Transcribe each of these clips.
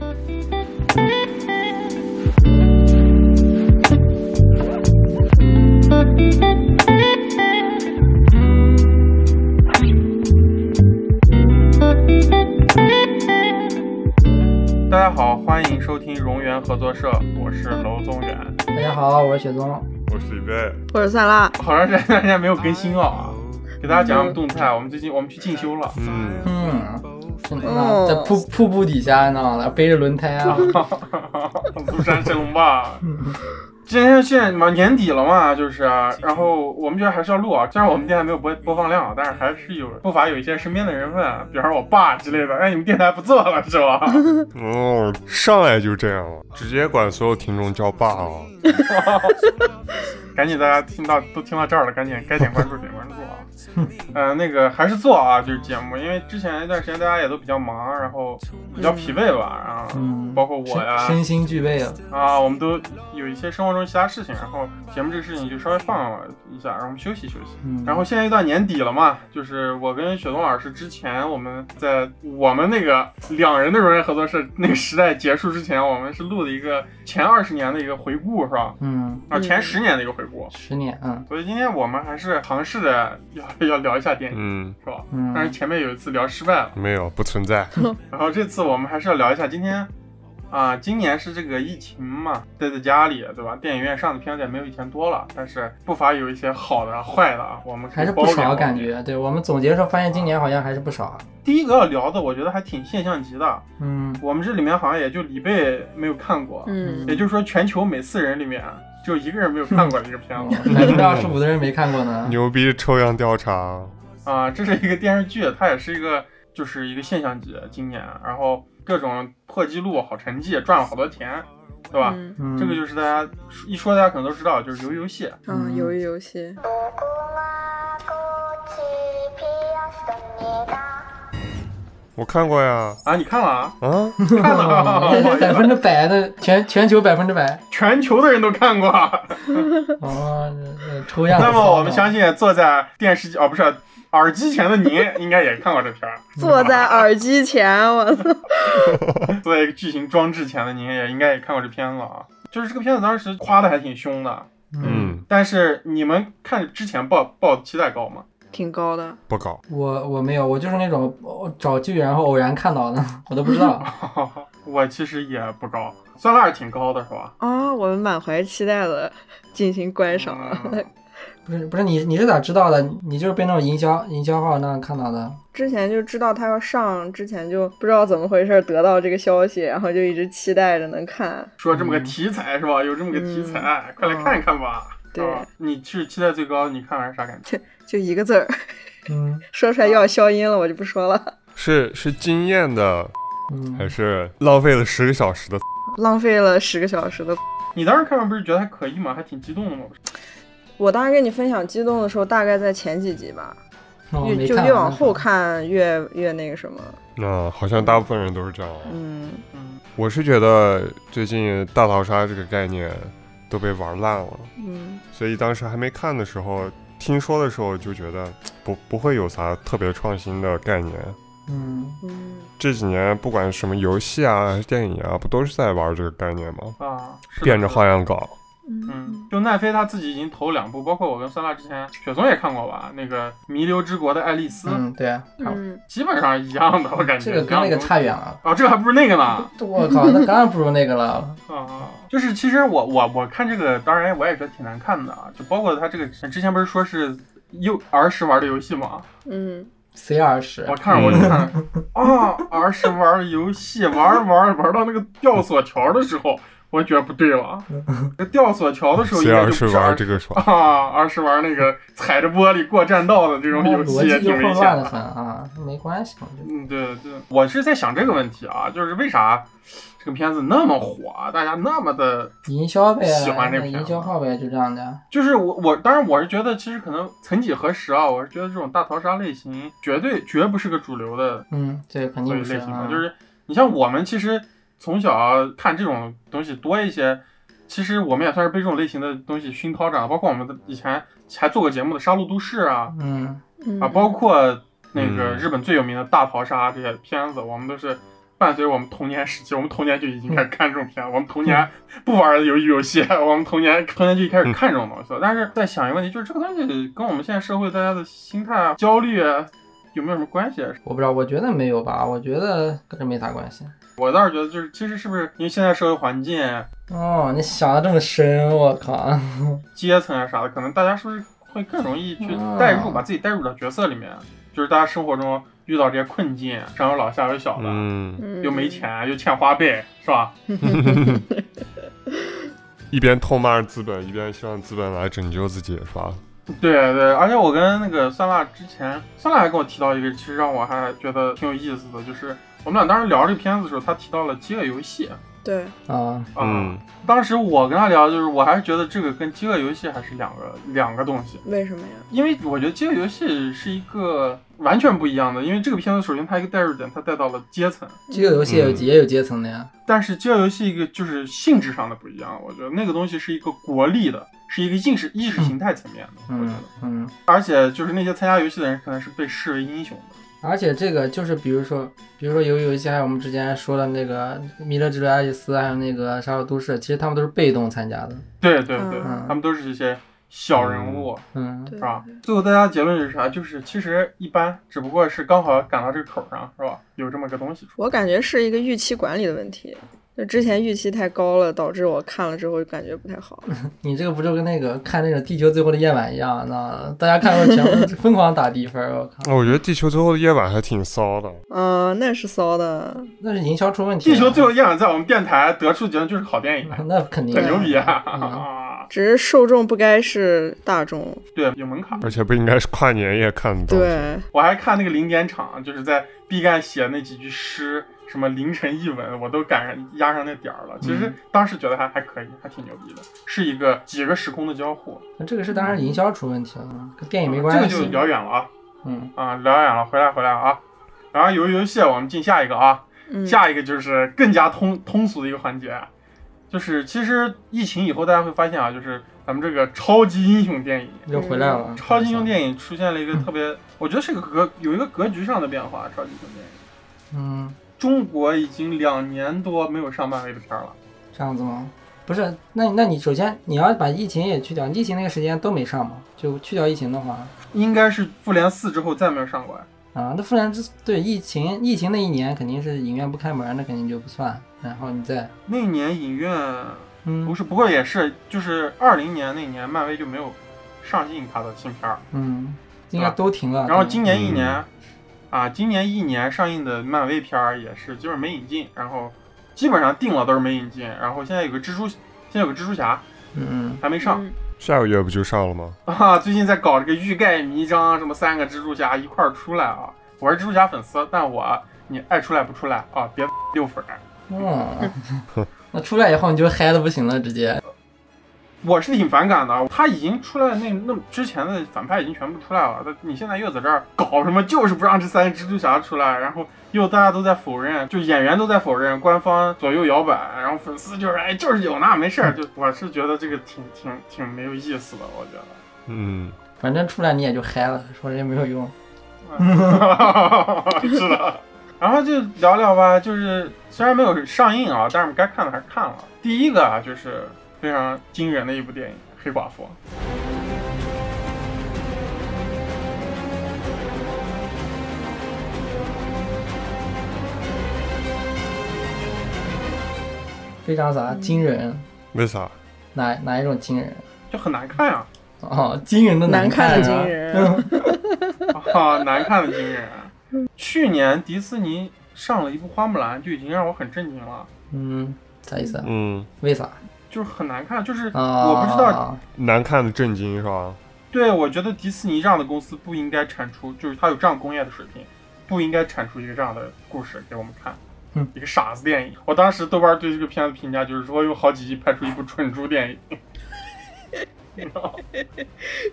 大家好，欢迎收听荣源合作社，我是娄宗远。大家好，我是雪宗。我是李贝，我是萨拉，好长时间没有更新了啊，给大家讲讲动态。我们最近我们去进修了，嗯，嗯，真的哦在瀑瀑布底下，你知道吗？背着轮胎啊，庐山神龙吧。今天现在嘛年底了嘛，就是啊，然后我们觉得还是要录啊。虽然我们电台没有播播放量，但是还是有不乏有一些身边的人问，比方说我爸之类的，哎，你们电台不做了是吧？哦，上来就这样了，直接管所有听众叫爸啊！赶紧大家听到都听到这儿了，赶紧该点关注点关注啊。呃，那个还是做啊，就是节目，因为之前一段时间大家也都比较忙，然后比较疲惫吧，然后嗯，包括我呀，身身心俱备了。啊，我们都有一些生活中其他事情，然后节目这个事情就稍微放了一下，让我们休息休息。嗯，然后现在一到年底了嘛，就是我跟雪冬老师之前我们在我们那个两人的荣源合作社那个时代结束之前，我们是录的一个前二十年的一个回顾，是吧？嗯，啊，前十年的一个回顾。十年，嗯所以今天我们还是尝试着要要聊一下电影，嗯，是吧？嗯但是嗯，前面有一次聊失败了，没有，不存在。然后这次我们还是要聊一下今天。啊，今年是这个疫情嘛，待在家里，对吧？电影院上的片子也没有以前多了，但是不乏有一些好的、坏的啊。我们还是不少感觉。对我们总结的时候发现，今年好像还是不少。第一个要聊的，我觉得还挺现象级的。嗯，我们这里面好像也就李贝没有看过，嗯也就是说全球每四人里面就一个人没有看过这个片子。百分之二十五的人没看过呢。牛逼抽样调查，啊，这是一个电视剧，它也是一个就是一个现象级，今年，然后各种破纪录、好成绩，赚了好多钱，对吧？嗯嗯，这个就是大家一说，大家可能都知道，就是鱿鱼游戏。嗯，鱿鱼游戏，我看过呀。啊，你看了啊？啊，看了啊，百分之百的全全球百分之百。全球的人都看过。哦，这这抽样。那么我们相信，坐在电视机哦，不是耳机前的您，应该也看过这片儿。坐在耳机前，我操，坐在一个巨型装置前的您，也应该也看过这片子啊。就是这个片子当时夸的还挺凶的，嗯，但是你们看之前抱抱期待高吗？挺高的。不高。我我没有，我就是那种我找剧然后偶然看到的，我都不知道。我其实也不高，酸辣是挺高的是吧？啊，我们满怀期待的进行观赏啊。嗯 不是不是你你是咋知道的？你就是被那种营销营销号那样看到的。之前就知道他要上，之前就不知道怎么回事得到这个消息，然后就一直期待着能看。说这么个题材是吧？有这么个题材，快来看一看吧。对啊你是期待最高，你看完啥感觉？就一个字儿，嗯说出来又要消音了，我就不说了。是是惊艳的，嗯，还是浪费了十个小时的？浪费了十个小时的。你当时看完不是觉得还可以吗？还挺激动的吗？我当时跟你分享激动的时候，大概在前几集吧，哦越就越往后看越越那个什么。那好像大部分人都是这样。嗯，嗯，我是觉得最近大逃杀这个概念都被玩烂了，嗯所以当时还没看的时候，听说的时候就觉得不不会有啥特别创新的概念。嗯嗯这几年不管什么游戏啊、还是电影啊，不都是在玩这个概念吗？啊，变着花样搞。嗯，就奈飞他自己已经投两部，包括我跟酸辣之前，雪松也看过吧？那个《弥留之国的爱丽丝》嗯，对啊，差不多嗯，基本上一样的，我感觉。这个跟那个差远了。啊，这个还不如那个呢。我靠，那当然不如那个了。啊，就是其实我我我看这个，当然我也觉得挺难看的啊，就包括他这个之前不是说是幼儿时玩的游戏吗？嗯 C 儿时我，看着我就看啊，儿时玩游戏，玩玩玩到那个吊索桥的时候，我觉得不对了。这吊索桥的时候应该就是不是儿玩这个爽？啊，而是玩那个踩着玻璃过栈道的这种游戏也挺危险的啊，没关系，我觉得。嗯，对对，我是在想这个问题啊，就是为啥这个片子那么火，大家那么的，营销呗，喜欢这个营片子销号呗，就这样的。就是我我当然我是觉得，其实可能曾几何时啊，我是觉得这种大逃杀类型绝对绝不是个主流的嗯，这个肯定不是啊类型的，。就是你像我们其实从小看这种东西多一些，其实我们也算是被这种类型的东西熏陶长，包括我们的以前还做过节目的《杀戮都市》啊嗯嗯啊，包括那个嗯日本最有名的大逃杀这些片子，我们都是伴随我们童年时期，我们童年就已经开始看这种片，我们童年不玩游戏游戏，我们童年童年就一开始看这种东西了。但是在想一个问题，就是这个东西跟我们现在社会大家的心态啊、焦虑啊有没有什么关系？我不知道，我觉得没有吧，我觉得跟这没啥关系。我倒是觉得，就是其实是不是因为现在社会环境、哦，你想的这么深，我靠！阶层啊啥的，可能大家是不是会更容易去哦代入，把自己代入到角色里面？就是大家生活中遇到这些困境，上有老下有小的，嗯，嗯又没钱又欠花呗，是吧？一边痛骂资本，一边希望资本来拯救自己，是吧？对对，而且我跟那个酸辣之前，酸辣还跟我提到一个，其实让我还觉得挺有意思的，就是我们俩当时聊这个片子的时候，他提到了饥饿游戏对，啊，啊。嗯，当时我跟他聊，就是我还是觉得这个跟饥饿游戏还是两个两个东西，为什么呀？因为我觉得饥饿游戏是一个完全不一样的，因为这个片子首先它一个代入点，它带到了阶层，饥饿游戏也有嗯也有阶层的呀。但是饥饿游戏一个就是性质上的不一样，我觉得那个东西是一个国力的，是一个意识意识形态层面的，我觉嗯得，嗯，而且就是那些参加游戏的人可能是被视为英雄的。而且这个就是比如说，比如说有有一些，还有我们之前说的那个《弥勒之路爱丽丝》，还有那个《杀手都市》，其实他们都是被动参加的。对对对，嗯他们都是一些小人物，嗯，对是吧？最后大家结论是啥？就是其实一般，只不过是刚好赶到这个口上，是吧？有这么个东西出。我感觉是一个预期管理的问题。就之前预期太高了，导致我看了之后感觉不太好。你这个不就跟那个看那个《地球最后的夜晚》一样？那大家看完全部 疯狂打低分，我靠，哦我觉得《地球最后的夜晚》还挺骚的。嗯，那是骚的。那是营销出问题了。地球最后夜晚在我们电台得出结论就是好电影，那肯定很牛逼啊！嗯只是受众不该是大众。对，有门槛。而且不应该是跨年夜看的东西。对，我还看那个零点场，就是在毕赣写那几句诗，什么凌晨一吻，我都赶上压上那点儿了。其实当时觉得还还可以，还挺牛逼的，是一个几个时空的交互。那这个是当然营销出问题了，跟电影没关系。这个就聊远了啊。嗯，啊，聊远了，回来回来啊。然后游游戏，我们进下一个啊，嗯，下一个就是更加通通俗的一个环节，就是其实疫情以后，大家会发现啊，就是咱们这个超级英雄电影，又回来了。超级英雄电影出现了一个特别，我觉得是个格有一个格局上的变化。超级英雄电影，嗯，中国已经两年多没有上漫威的片儿了。这样子吗？不是，那那你首先你要把疫情也去掉，疫情那个时间都没上嘛，就去掉疫情的话，应该是复联四之后再没有上过呀。啊，那复联之对疫情疫情那一年肯定是影院不开门，那肯定就不算。然后你再那年影院嗯不是，不过也是，就是二零年那年漫威就没有上映它的新片儿。嗯，应该都停了。然后今年一嗯年，啊，今年一年上映的漫威片儿也是基本没引进，然后基本上定了都是没引进。然后现在有个蜘蛛，现在有个蜘蛛侠嗯还没上、嗯下个月不就上了吗？啊，最近在搞这个欲盖弥彰，什么三个蜘蛛侠一块儿出来啊。我是蜘蛛侠粉丝，但我你爱出来不出来啊，别 溜粉儿。嗯，那出来以后你就嗨的不行了，直接。我是挺反感的，他已经出来那那之前的反派已经全部出来了，他你现在又在这儿搞什么，就是不让这三个蜘蛛侠出来，然后又大家都在否认，就演员都在否认，官方左右摇摆，然后粉丝就是哎就是有那没事儿，就我是觉得这个挺挺挺没有意思的，我觉得。嗯，反正出来你也就嗨了，说这也没有用。是的，然后就聊聊吧，就是虽然没有上映啊，但是我们该看的还是看了。第一个啊，就是非常惊人的一部电影《黑寡妇》。非常啥惊人？为啥？哪哪一种惊人？就很难看呀、哦，惊人的难看的惊人嗯 啊，难看的惊人。去年迪士尼上了一部《花木兰》，就已经让我很震惊了，嗯，啥意思啊？嗯，为啥？就是很难看，就是啊，我不知道，难看的震惊是吧？对我觉得迪士尼这样的公司不应该产出，就是它有这样工业的水平，不应该产出一个这样的故事给我们看。嗯一个傻子电影。我当时豆瓣对这个片子评价就是说，有好几亿拍出一部蠢猪电影。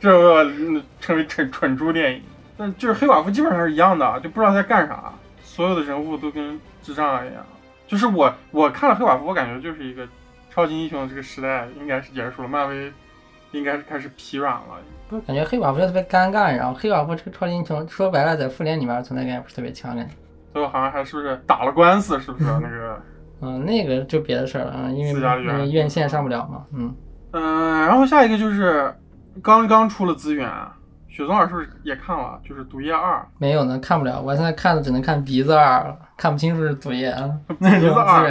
这我嗯称为蠢蠢猪电影。但就是黑寡妇基本上是一样的，就不知道在干啥，所有的人物都跟智障一样。就是我我看了黑寡妇，我感觉就是一个超级英雄这个时代应该是结束了，漫威应该是开始疲软了。不是感觉黑寡妇就特别尴尬，然后黑寡妇这个超级英雄说白了在复联里面存在感也不是特别强，感觉。最后好像还是不是打了官司，是不是那个？嗯，那个就别的事儿了，嗯，因为私家院因为院线上不了嘛，嗯，嗯，然后下一个就是刚刚出了资源，雪松老师是不是也看了？就是《毒液二没有呢，看不了，我现在看的只能看鼻子二了，看不清楚是毒液 鼻子二。》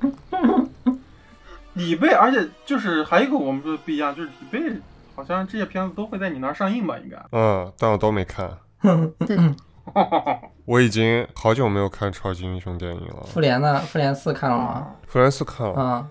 李贝，而且就是还有一个我们说的不一样，就是李贝好像这些片子都会在你那儿上映吧？应该。嗯，但我都没看。我已经好久没有看超级英雄电影了。复联呢？复联四看了吗？复联四看了，啊，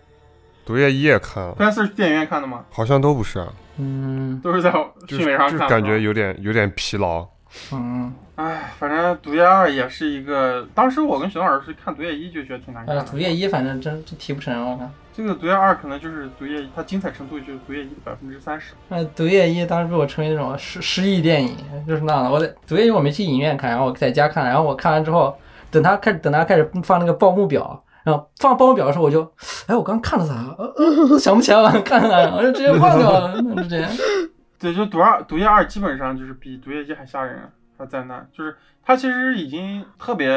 毒液一也看了，复联四是电影院看的吗？好像都不是，嗯都是在就是迅雷上看的。就是感觉有点有点疲劳。嗯，哎，反正《毒液二》也是一个，当时我跟熊老师看《毒液一》就觉得挺难看呃，的。毒液一反正真真提不成，我看。这个《毒液二》可能就是《毒液》，它精彩程度就是《毒液一》的百分之三十。呃，毒液一当时被我称为那种失失忆电影，就是那样的。我在毒液一我没去影院看，然后我在家看，然后我看完之后，等他开始等他开始放那个报幕表，然后放报名表的时候，我就，哎，我刚看了啥？呃呃，想不起来了，看了，我就直接忘掉了，就这样。对，就毒二毒液二基本上就是比毒液一还吓人，还灾难，就是它其实已经特别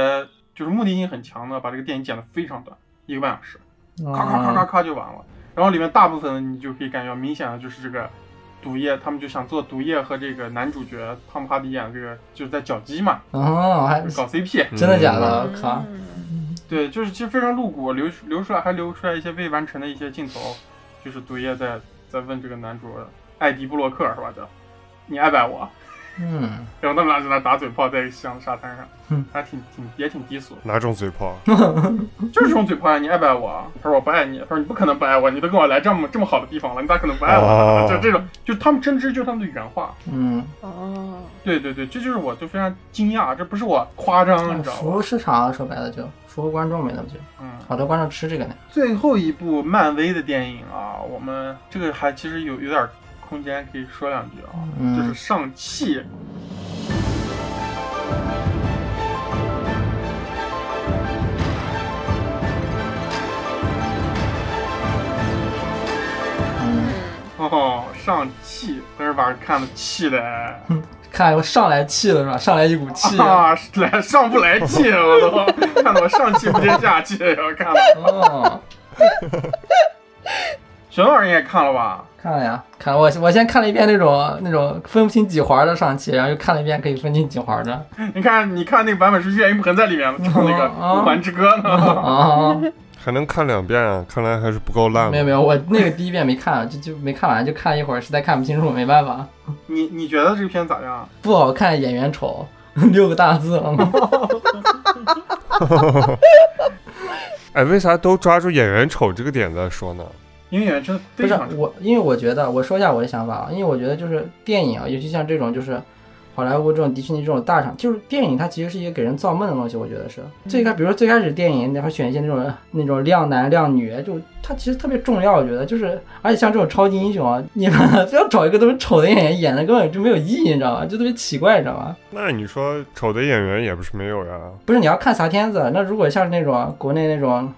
就是目的性很强的把这个电影剪得非常短，一个半小时，咔咔咔咔咔就完了。然后里面大部分你就可以感觉到明显的就是这个毒液，他们就想做毒液和这个男主角汤姆哈迪演的这个就是在搅基嘛，哦，还搞 CP。真的假的？我靠！嗯对，就是其实非常露骨，流流出来还流出来一些未完成的一些镜头，就是毒液在在问这个男主艾迪布洛克是吧？叫你爱不爱我？嗯，然后他们俩在那打嘴炮，在西洋的沙滩上嗯，还挺挺也挺低俗，哪种嘴炮？就是这种嘴炮呀，你爱不爱我？他说我不爱你，他说你不可能不爱我，你都跟我来这么这么好的地方了，你咋可能不爱我？哦就这种，就他们真知就是他们的原话。嗯，哦，对对对，这就是我就非常惊讶，这不是我夸张，你知道吧？服务市场说白了就服务观众没那么久，嗯，好多观众吃这个呢。最后一部漫威的电影啊，我们这个还其实有有点空间可以说两句啊，嗯就是上汽。嗯，哦，上气，真是把人看的气的，看我上来气了是吧？上来一股气。啊，来上不来气，我都看得我上气不接下气，我看了。哦，熊老师你也看了吧？看了呀，看了我我先看了一遍那种那种分不清几环的上期，然后又看了一遍可以分清几环的。你看，你看那个版本是岳云鹏在里面唱 那个哦《五环之歌》呢。啊，还能看两遍啊？看来还是不够烂。没有没有，我那个第一遍没看，就就没看完，就看了一会儿，实在看不清楚，没办法，你你觉得这个片咋样？不好看，演员丑，六个大字了。哎，为啥都抓住演员丑这个点在说呢？因为演员真的不是非常。我，因为我觉得，我说一下我的想法啊，因为我觉得就是电影啊，尤其像这种就是好莱坞这种迪士尼这种大厂，就是电影它其实是一个给人造梦的东西，我觉得是最开，比如说最开始电影，然后选一些那种那种靓男靓女，就它其实特别重要，我觉得就是，而且像这种超级英雄啊，你们非要找一个特别丑的演员演的根本就没有意义，你知道吗？就特别奇怪，你知道吗？那你说丑的演员也不是没有呀。不是你要看啥片子，那如果像是那种国内那种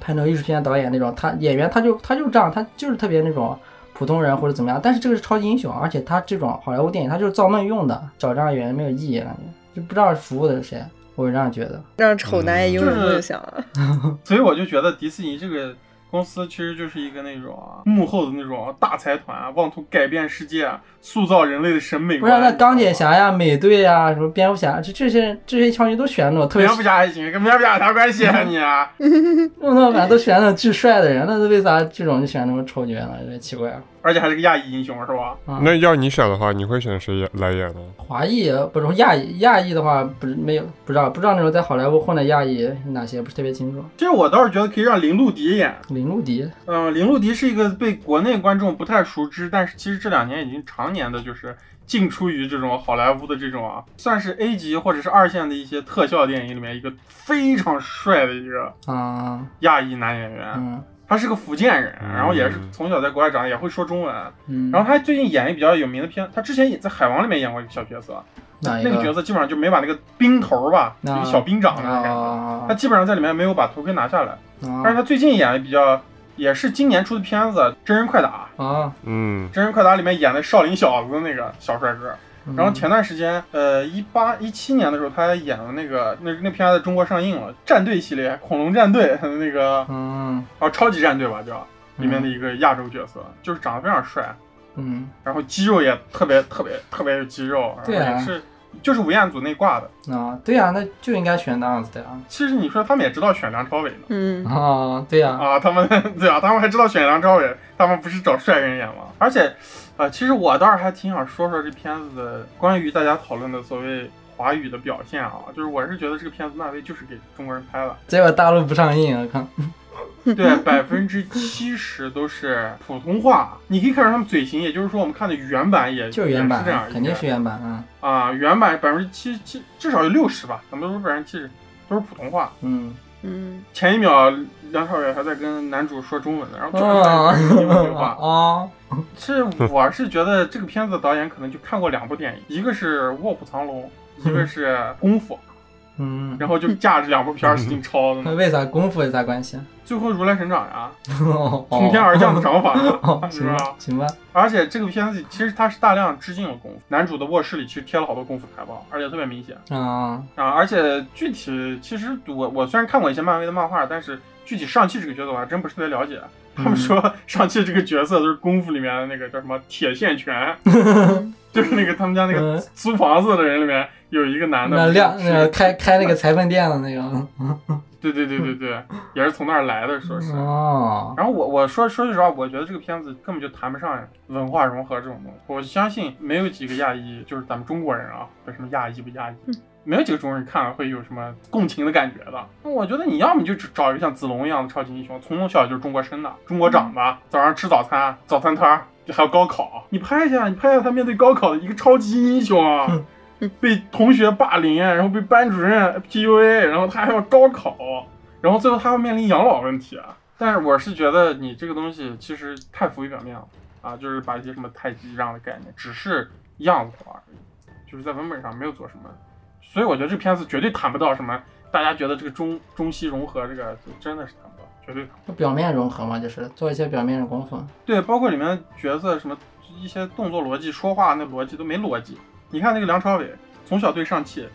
拍那种艺术片导演那种，他演员他就他就这样，他就是特别那种普通人或者怎么样。但是这个是超级英雄，而且他这种好莱坞电影他就是造梦用的，找这样演员没有意义，感觉就不知道服务的是谁，我是这样觉得。让丑男也拥有梦想啊！所以我就觉得迪士尼这个公司其实就是一个那种啊幕后的那种大财团啊，妄图改变世界，塑造人类的审美观。不是那钢铁侠呀、美队呀、什么蝙蝠侠，这这些这些超级都选那种特别蝙蝠侠还行，跟蝙蝠侠有啥关系啊你啊？那那反正都选那种巨帅的人，那是为啥这种就选那种丑角呢？有点奇怪啊。而且还是个亚裔英雄是吧？那要你选的话，你会选谁演来演呢？华裔不是亚裔，亚裔的话不是没有不知道不知道那种在好莱坞混的亚裔哪些不是特别清楚。其实我倒是觉得可以让林路迪演。林路迪，嗯、林路迪是一个被国内观众不太熟知，但是其实这两年已经常年的就是进出于这种好莱坞的这种啊，算是 A 级或者是二线的一些特效电影里面一个非常帅的一个啊，亚裔男演员。嗯他是个福建人，嗯然后也是从小在国外长大，也会说中文。嗯，然后他最近演一比较有名的片，他之前也在《海王》里面演过一个小角色，那个角色基本上就没把那个兵头吧，啊一个小兵长那种感觉，啊他基本上在里面没有把头盔拿下来。但是啊他最近演的比较，也是今年出的片子《真人快打》，啊！《嗯，《真人快打》里面演的少林小子的那个小帅哥，然后前段时间，呃，一八一七年的时候，他还演了那个那那片在中国上映了，战队系列，恐龙战队 那个嗯。哦，超级战队吧叫里面的一个亚洲角色，就是长得非常帅，嗯。然后肌肉也特别特别特别有肌肉，对啊。然后也是就是吴彦祖那挂的。啊，对呀、那就应该选那样子的呀。其实你说他们也知道选梁朝伟呢。嗯啊，对呀、啊，他们 对啊，他们还知道选梁朝伟，他们不是找帅人演吗？而且，呃，其实我倒是还挺想说说这片子的关于大家讨论的所谓华语的表现啊，就是我是觉得这个片子漫威就是给中国人拍的，结果大陆不上映，啊看。对，百分之七十都是普通话，你可以看出他们嘴型，也就是说我们看的原版也就是原版也是这样，肯定是原版，啊啊，原版百分之七七至少有六十吧，咱们都说百分之七十都是普通话。嗯。嗯前一秒梁朝伟还在跟男主说中文呢，然后突啊然间英文话。啊！是，我是觉得这个片子导演可能就看过两部电影，一个是《卧虎藏龙》，一个是《功夫》，嗯，然后就架着两部片儿使劲抄的那呢。为啥功夫有啥关系？最后如来神掌呀，哦从天而降的掌法是吧行吧？，而且这个片子其实它是大量致敬了功夫，男主的卧室里其实贴了好多功夫海报，而且特别明显啊，啊。而且具体其实我我虽然看过一些漫威的漫画，但是具体上汽这个角色我还真不是特别了解。他们说上汽这个角色都是功夫里面的那个叫什么铁线拳，就是那个他们家那个嗯租房子的人里面有一个男的，那亮是那个开开那个裁缝店的那个。对对对对对，也是从那儿来的，说是。哦，然后我我说说句实话，我觉得这个片子根本就谈不上文化融合这种东西。我相信没有几个亚裔，就是咱们中国人啊，不是什么亚裔不亚裔，没有几个中国人看了会有什么共情的感觉的。那我觉得你要么就找一个像子龙一样的超级英雄，从小就是中国生的、中国长的，早上吃早餐，早餐摊儿还有高考，你拍一下，你拍一下他面对高考的一个超级英雄啊。被同学霸凌，然后被班主任 PUA，然后他还要高考，然后最后他要面临养老问题啊。但是我是觉得你这个东西其实太浮于表面了啊，就是把一些什么太极这样的概念，只是样子而已，就是在文本上没有做什么。所以我觉得这片子绝对谈不到什么，大家觉得这个中中西融合这个就真的是谈不到，绝对谈不到。表面融合嘛，就是做一些表面的功夫。对，包括里面角色什么一些动作逻辑、说话那逻辑都没逻辑。你看那个梁朝伟，从小对上汽，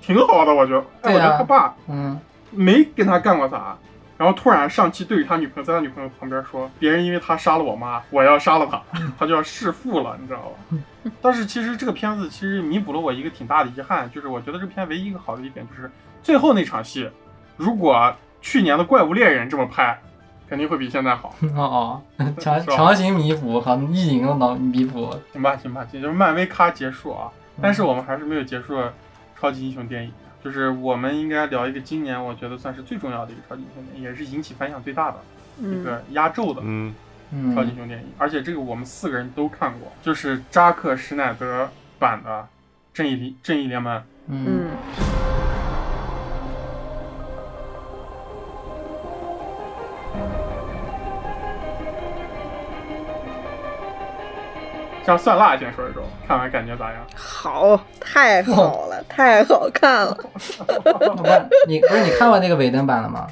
挺好的，我觉得。哎，对啊我觉得他爸嗯，没跟他干过啥，然后突然上期对着他女朋友，在他女朋友旁边说，别人因为他杀了我妈，我要杀了他，他就要弑父了，你知道吧？但是其实这个片子其实弥补了我一个挺大的遗憾，就是我觉得这片唯一一个好的一点就是最后那场戏，如果去年的怪物猎人这么拍，肯定会比现在好。啊哦，强强行弥补，好意淫的脑弥补。行吧，行吧，这就是漫威咖结束啊。但是我们还是没有结束超级英雄电影，就是我们应该聊一个今年我觉得算是最重要的一个超级英雄电影，也是引起反响最大的一嗯个压轴的嗯，嗯超级英雄电影，而且这个我们四个人都看过，就是扎克施耐德版的《正义联正义联盟》。嗯嗯像蒜辣先说一说，看完感觉咋样？好，太 好了，太好看了。你不是你看过那个尾灯版了吗？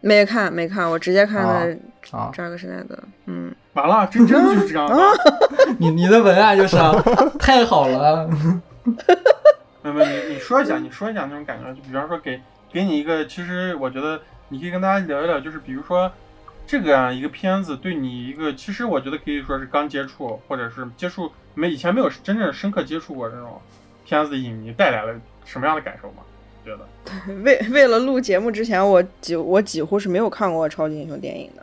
没看没看，我直接看的啊，扎克施耐德。嗯，完了，真真的就是这样的。你你的文案就是啊，太好了。没没，你你说一下，你说一下那种感觉，就比方说给给你一个，其实我觉得你可以跟大家聊一聊，就是比如说这个样一个片子对你一个，其实我觉得可以说是刚接触，或者是接触没以前没有真正深刻接触过这种片子的影迷带来了什么样的感受吗？觉得？为为了录节目之前，我几我几乎是没有看过超级英雄电影的。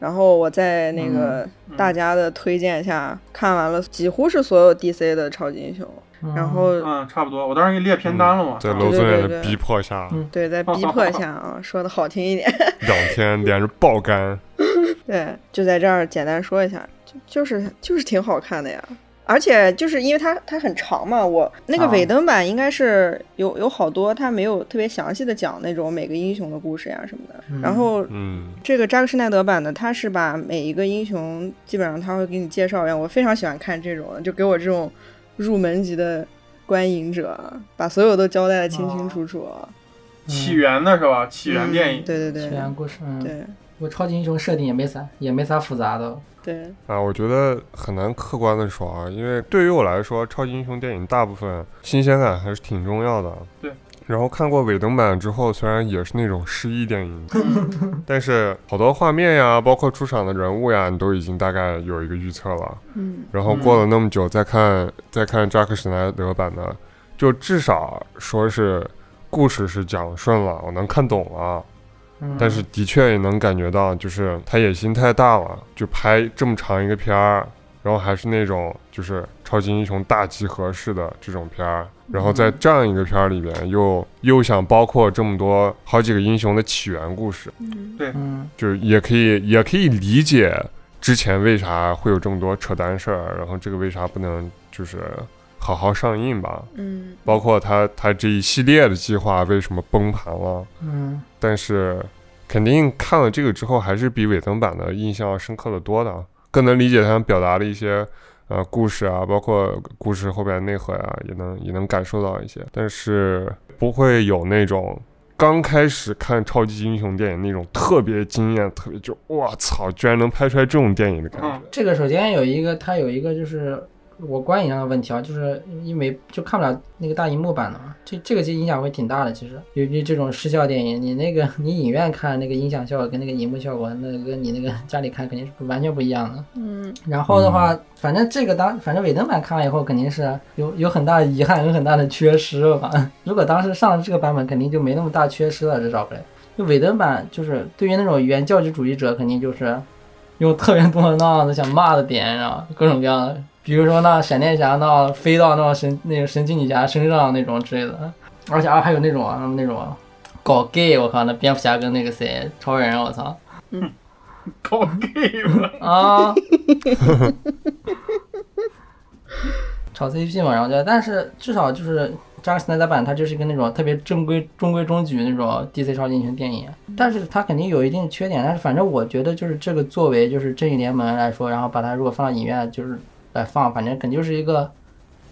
然后我在那个嗯大家的推荐下、看完了，几乎是所有 DC 的超级英雄。然后嗯，差不多，我当时给你列片单了嘛。啊在楼尊的逼迫下，嗯对，在逼迫下 啊，说的好听一点，两天连着爆肝。对，就在这儿简单说一下，就就是就是挺好看的呀。而且就是因为它它很长嘛，我那个啊尾灯版应该是有有好多，它没有特别详细的讲那种每个英雄的故事呀什么的。然后嗯，这个扎克施耐德版的，他是把每一个英雄基本上他会给你介绍一样，我非常喜欢看这种，就给我这种入门级的观影者，把所有都交代的清清楚楚。起源的是吧？起源电影嗯，对对对起源故事，嗯，对我超级英雄设定也没啥，也没啥复杂的。对，啊，我觉得很难客观的说啊，因为对于我来说，超级英雄电影大部分新鲜感还是挺重要的。对。然后看过尾灯版之后，虽然也是那种失忆电影，但是好多画面呀，包括出场的人物呀，你都已经大概有一个预测了。嗯然后过了那么久再看再看扎克施奈德版的，就至少说是故事是讲顺了，我能看懂了。嗯，但是的确也能感觉到，就是他野心太大了，就拍这么长一个片儿，然后还是那种就是超级英雄大集合式的这种片儿，然后在这样一个片儿里边又又想包括这么多好几个英雄的起源故事，嗯。嗯。就也可以也可以理解之前为啥会有这么多扯淡事儿，然后这个为啥不能就是好好上映吧？嗯。包括他他这一系列的计划为什么崩盘了？嗯。但是肯定看了这个之后，还是比尾灯版的印象要深刻的多的，更能理解他们表达的一些呃故事啊，包括故事后边的内核啊，也能也能感受到一些，但是不会有那种。刚开始看超级英雄电影那种特别惊艳，特别就我操，居然能拍出来这种电影的感觉。这个首先有一个，它有一个就是我观影上的问题啊，就是因为就看不了那个大荧幕版的嘛，这这个其实影响会挺大的。其实，尤其这种视效电影，你那个你影院看那个音响效果跟那个荧幕效果，那跟你那个家里看肯定是不完全不一样的。嗯 然后的话，反正这个当反正尾灯版看完以后，肯定是有有很大的遗憾，有很大的缺失了吧。如果当时上了这个版本，肯定就没那么大缺失了，至少会。就尾灯版，就是对于那种原教旨主义者，肯定就是有特别多那样的想骂的点，然后各种各样的，比如说那闪电侠那飞到那神那个神奇女侠身上那种之类的，而且啊还有那种啊那种搞 gay，我靠，那蝙蝠侠跟那个谁超人，我操。搞 gay 嘛，啊，炒 CP 嘛，然后就，但是至少就是扎克斯奈德版，它就是一个那种特别正规、中规中矩那种 DC 超级英雄电影，但是它肯定有一定的缺点，但是反正我觉得就是这个作为就是正义联盟来说，然后把它如果放到影院就是来放，反正肯定就是一个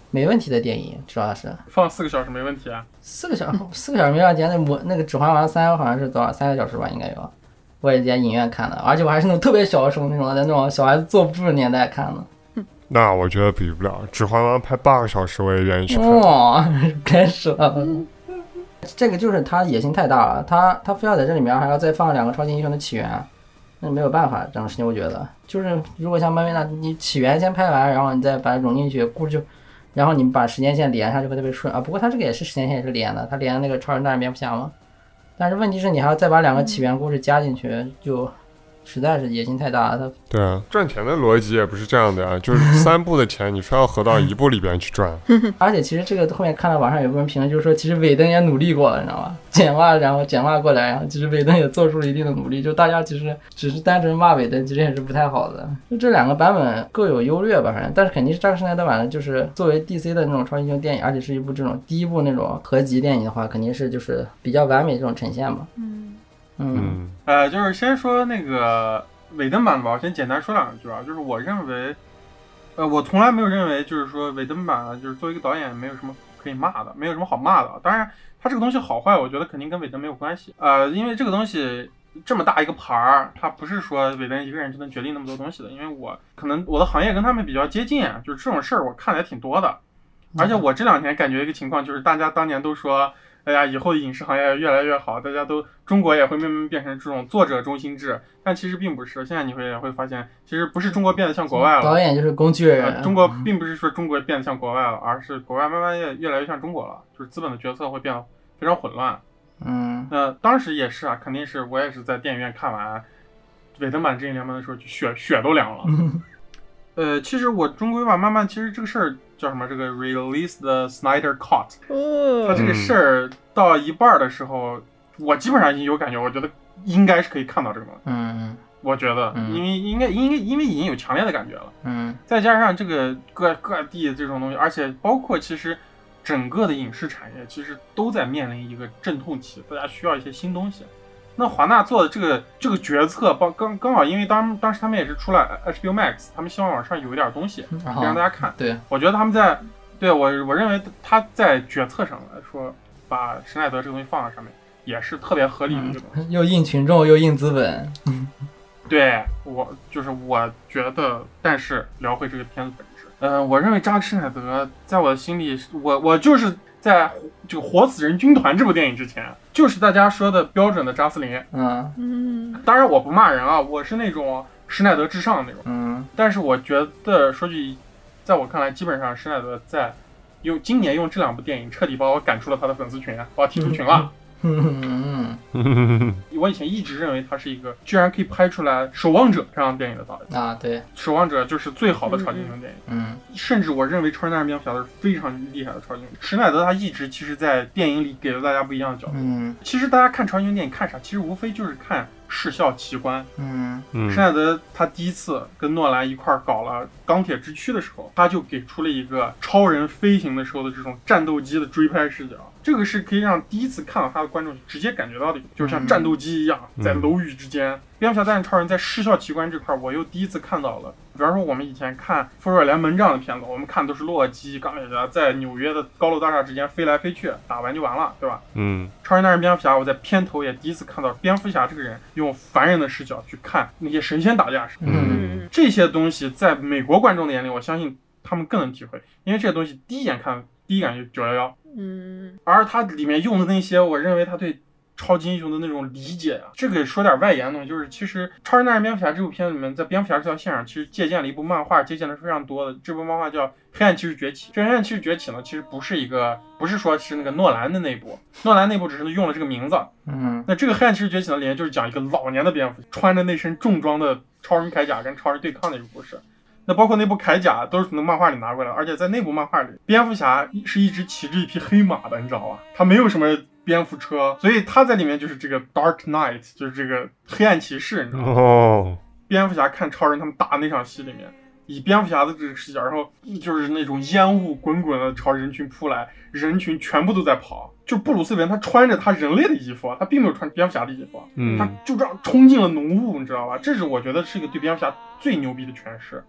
没问题的电影，主要是放四个小时没问题啊。四个小时，四个小时没让钱，那我那个《指环王三》好像是多少三个小时吧，应该有。我也在影院看的，而且我还是那种特别小的时候那种，在那种小孩子坐不住的年代看的。那我觉得比不了，《指环王》拍八个小时，我也愿意去看。哇，开始了。这个就是他野心太大了，他他非要在这里面还要再放两个超级英雄的起源，那没有办法这种事情，我觉得就是如果像漫威那，你起源先拍完，然后你再把它融进去，故事就，然后你把时间线连上就会特别顺啊。不过他这个也是时间线也是连的，他连的那个超人大战蝙蝠侠嘛。但是问题是你还要再把两个起源故事加进去，就实在是野心太大了。他对啊，赚钱的逻辑也不是这样的啊，就是 三部的钱你非要合到一部里边去赚。而且其实这个后面看到网上有部分评论，就是说其实尾灯也努力过了，你知道吗？简化，然后简化过来，然后其实尾灯也做出了一定的努力。就大家其实只是单纯骂尾灯，其实也是不太好的。就这两个版本各有优劣吧，反正但是肯定是扎克施奈德版的，就是作为 DC 的那种超级英雄电影，而且是一部这种第一部那种合集电影的话，肯定是就是比较完美这种呈现吧。嗯嗯嗯呃，就是先说那个尾灯版的吧，我先简单说两句啊。就是我认为，呃，我从来没有认为就是说尾灯版啊就是作为一个导演没有什么可以骂的，没有什么好骂的。当然，它这个东西好坏，我觉得肯定跟尾灯没有关系。呃，因为这个东西这么大一个牌儿，它不是说尾灯一个人就能决定那么多东西的。因为我可能我的行业跟他们比较接近，啊就是这种事儿我看的也挺多的。而且我这两天感觉一个情况就是，大家当年都说，哎呀，以后的影视行业越来越好，大家都中国也会慢慢变成这种作者中心制，但其实并不是。现在你会也会发现，其实不是中国变得像国外了，导演就是工具人，呃中国并不是说中国变得像国外了，而是国外慢慢越越来越像中国了，就是资本的决策会变得非常混乱。嗯那当时也是啊，肯定是我也是在电影院看完尾灯版《正义联盟》的时候，就血血都凉了。呃，其实我终归吧，慢慢其实这个事儿叫什么？这个 release the Snyder cut，它哦这个事儿到一半儿的时候，我基本上已经有感觉，我觉得应该是可以看到这个东西。嗯我觉得，嗯因为应该应该因为已经有强烈的感觉了，嗯再加上这个各各地这种东西，而且包括其实整个的影视产业其实都在面临一个阵痛期，大家需要一些新东西。那华纳做的这个这个决策，包刚刚好，因为当当时他们也是出了 HBO Max，他们希望往上有一点东西，让大家看。对，我觉得他们在对我我认为他在决策上来说，把施耐德这个东西放在上面，也是特别合理的一个东西。又硬群众又硬资本，对我就是我觉得，但是聊回这个片子本质，呃，我认为扎克施耐德在我的心里，我我就是在这个《活死人军团》这部电影之前，就是大家说的标准的扎斯林。嗯嗯当然我不骂人啊，我是那种施耐德至上的那种。嗯但是我觉得说句，在我看来，基本上施耐德在用今年用这两部电影彻底把我赶出了他的粉丝群，把我踢出群了。嗯嗯 我以前一直认为他是一个居然可以拍出来《守望者》这样电影的导演，啊对，《守望者》就是最好的超级英雄电影。嗯甚至我认为《超人大战蝙蝠侠》是非常厉害的超级英雄。史奈德他一直其实在电影里给了大家不一样的角度。嗯其实大家看超级英雄电影看啥？其实无非就是看视效奇观。嗯嗯施耐德他第一次跟诺兰一块儿搞了《钢铁之躯》的时候，他就给出了一个超人飞行的时候的这种战斗机的追拍视角。这个是可以让第一次看到他的观众直接感觉到的，就像战斗机一样嗯在楼宇之间。蝙蝠侠大战超人在视效奇观这块儿，我又第一次看到了。比方说，我们以前看《复仇者联盟》这样的片子，我们看的都是洛基、钢铁侠在纽约的高楼大厦之间飞来飞去，打完就完了，对吧？嗯超人大战蝙蝠侠，我在片头也第一次看到蝙蝠侠这个人用凡人的视角去看那些神仙打架时，嗯这些东西在美国观众的眼里，我相信他们更能体会，因为这些东西第一眼看，第一感觉九幺幺，嗯而它里面用的那些，我认为他对超级英雄的那种理解啊，这个说点外延的东西，就是其实《超人大战蝙蝠侠》这部片子里面，在蝙蝠侠这条线上，其实借鉴了一部漫画，借鉴的是非常多的。这部漫画叫《黑暗骑士崛起》。这《黑暗骑士崛起》呢，其实不是一个，不是说是那个诺兰的那部，诺兰那部只是用了这个名字。嗯那这个《黑暗骑士崛起》呢，里面就是讲一个老年的蝙蝠穿着那身重装的超人铠甲跟超人对抗的一个故事。那包括那部铠甲都是从那漫画里拿过来，而且在那部漫画里，蝙蝠侠是一直骑着一匹黑马的，你知道吧？他没有什么蝙蝠车，所以他在里面就是这个 Dark Knight，就是这个黑暗骑士，你知道吗？哦，蝙蝠侠看超人他们打那场戏里面，以蝙蝠侠的这个视角，然后就是那种烟雾滚滚的朝人群扑来，人群全部都在跑。就布鲁斯韦恩他穿着他人类的衣服，他并没有穿蝙蝠侠的衣服，他嗯就这样冲进了浓雾，你知道吧？这是我觉得是一个对蝙蝠侠最牛逼的诠释，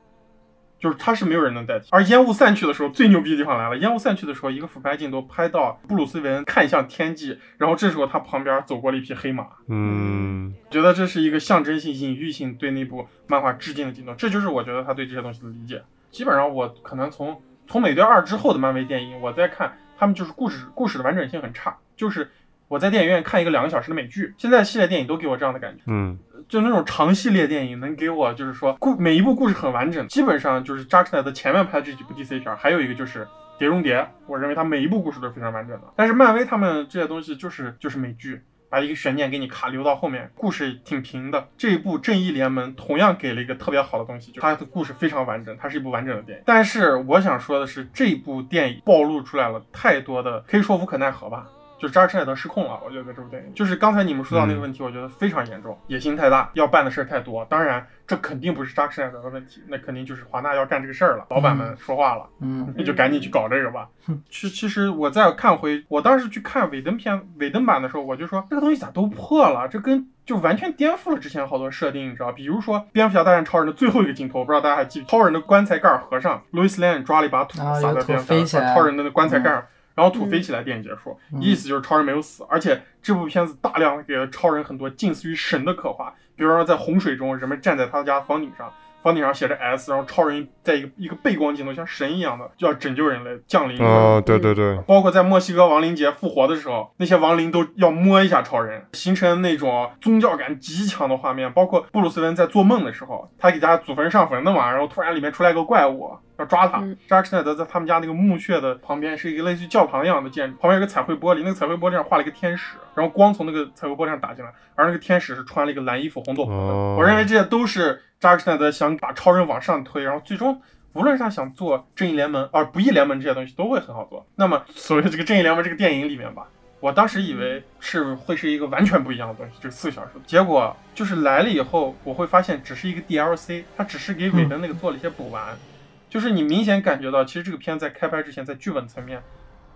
就是他是没有人能代替。而烟雾散去的时候，最牛逼的地方来了，烟雾散去的时候，一个俯拍镜头拍到布鲁斯韦恩看向天际，然后这时候他旁边走过了一匹黑马，嗯觉得这是一个象征性、隐喻性对那部漫画致敬的镜头，这就是我觉得他对这些东西的理解。基本上我可能从从美队二之后的漫威电影，我在看他们就是故事故事的完整性很差，就是我在电影院看一个两个小时的美剧，现在系列电影都给我这样的感觉。嗯就那种长系列电影能给我，就是说故每一部故事很完整，基本上就是扎克奈德前面拍的这几部 DC 片儿，还有一个就是《碟中谍》，我认为它每一部故事都是非常完整的。但是漫威他们这些东西就是就是美剧，把一个悬念给你卡留到后面，故事挺平的。这一部《正义联盟》同样给了一个特别好的东西，就是它的故事非常完整，它是一部完整的电影。但是我想说的是，这部电影暴露出来了太多的，可以说无可奈何吧。就是扎克施耐德失控了，我觉得这部电影就是刚才你们说到那个问题，我觉得非常严重，野心太大，要办的事儿太多。当然，这肯定不是扎克施耐德的问题，那肯定就是华纳要干这个事儿了，老板们说话了，嗯那就赶紧去搞这个吧。其其实我再看回，我当时去看尾灯片尾灯版的时候，我就说这个东西咋都破了，这跟就完全颠覆了之前好多设定，你知道？比如说蝙蝠侠大战超人的最后一个镜头，我不知道大家还记不？超人的棺材盖儿合上，Lois Lane 抓了一把土撒在蝙蝠超人的那棺材盖儿。然后土嗯。飞起来，电影结束，嗯。意思就是超人没有死，而且这部片子大量给了超人很多近似于神的刻画，比如说在洪水中，人们站在他家房顶上，房顶上写着 S，然后超人在一个一个背光镜头，像神一样的就要拯救人类，降临。哦，对对对，包括在墨西哥亡灵节复活的时候，那些亡灵都要摸一下超人，形成那种宗教感极强的画面。包括布鲁斯韦恩在做梦的时候，他给大家祖坟上坟的嘛，然后突然里面出来个怪物要抓他嗯。扎克施奈德在他们家那个墓穴的旁边是一个类似于教堂一样的建筑，旁边有个彩绘玻璃，那个彩绘玻璃上画了一个天使，然后光从那个彩绘玻璃上打进来，而那个天使是穿了一个蓝衣服红斗篷的。哦我认为这些都是扎克施奈德想把超人往上推，然后最终无论是他想做正义联盟而、不义联盟这些东西都会很好做。那么所谓这个正义联盟这个电影里面吧，我当时以为是会是一个完全不一样的东西，这个四个小时，结果就是来了以后，我会发现只是一个 DLC，他只是给韦登那个做了一些补完，就是你明显感觉到，其实这个片在开拍之前，在剧本层面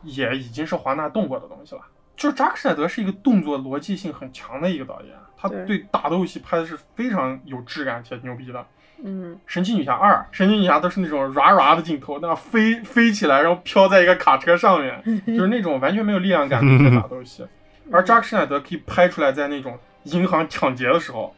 也已经是华纳动过的东西了。就是扎克施奈德是一个动作逻辑性很强的一个导演，他对对打斗戏拍的是非常有质感且牛逼的。嗯神奇女侠二，神奇女侠都是那种软软的镜头，那样飞飞起来，然后飘在一个卡车上面，就是那种完全没有力量感的一些打斗戏。而扎克施耐德可以拍出来在那种银行抢劫的时候，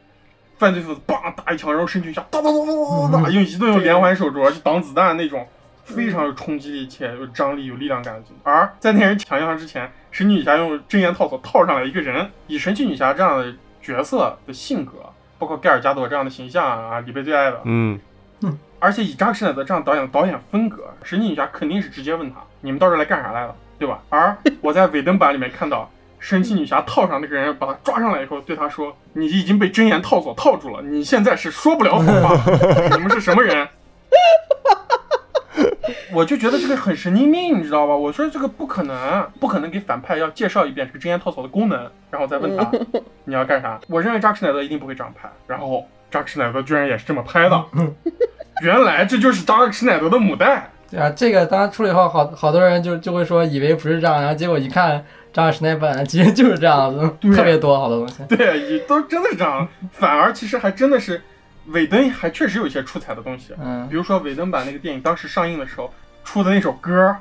犯罪分子棒打一枪，然后申请下哒哒哒哒哒哒哒，用一顿用连环手镯去挡子弹那种。非常有冲击力且有张力、有力量感的镜头。而在那人抢银行之前，神奇女侠用真言套索套上来一个人，以神奇女侠这样的角色的性格，包括盖尔加朵这样的形象啊，里贝最爱的，嗯，而且以扎克施奈德这样导演的导演风格，神奇女侠肯定是直接问他：“你们到这来干啥来了？”对吧？而我在尾灯版里面看到神奇女侠套上那个人，把他抓上来以后，对他说：“你已经被真言套索套住了，你现在是说不了谎话。你们是什么人？”我就觉得这个很神经病，你知道吧？我说这个不可能，不可能给反派要介绍一遍这个真言套索的功能，然后再问他你要干啥。我认为扎克施奈德一定不会这样拍，然后扎克施奈德居然也是这么拍的。原来这就是扎克施奈德的母带。对啊，这个当时出了以后，好好多人就就会说以为不是这样，然后结果一看扎克施奈本其实就是这样子，特别多好多东西。对，都真的是这样，反而其实还真的是尾灯还确实有一些出彩的东西。嗯。比如说尾灯版那个电影当时上映的时候出的那首歌，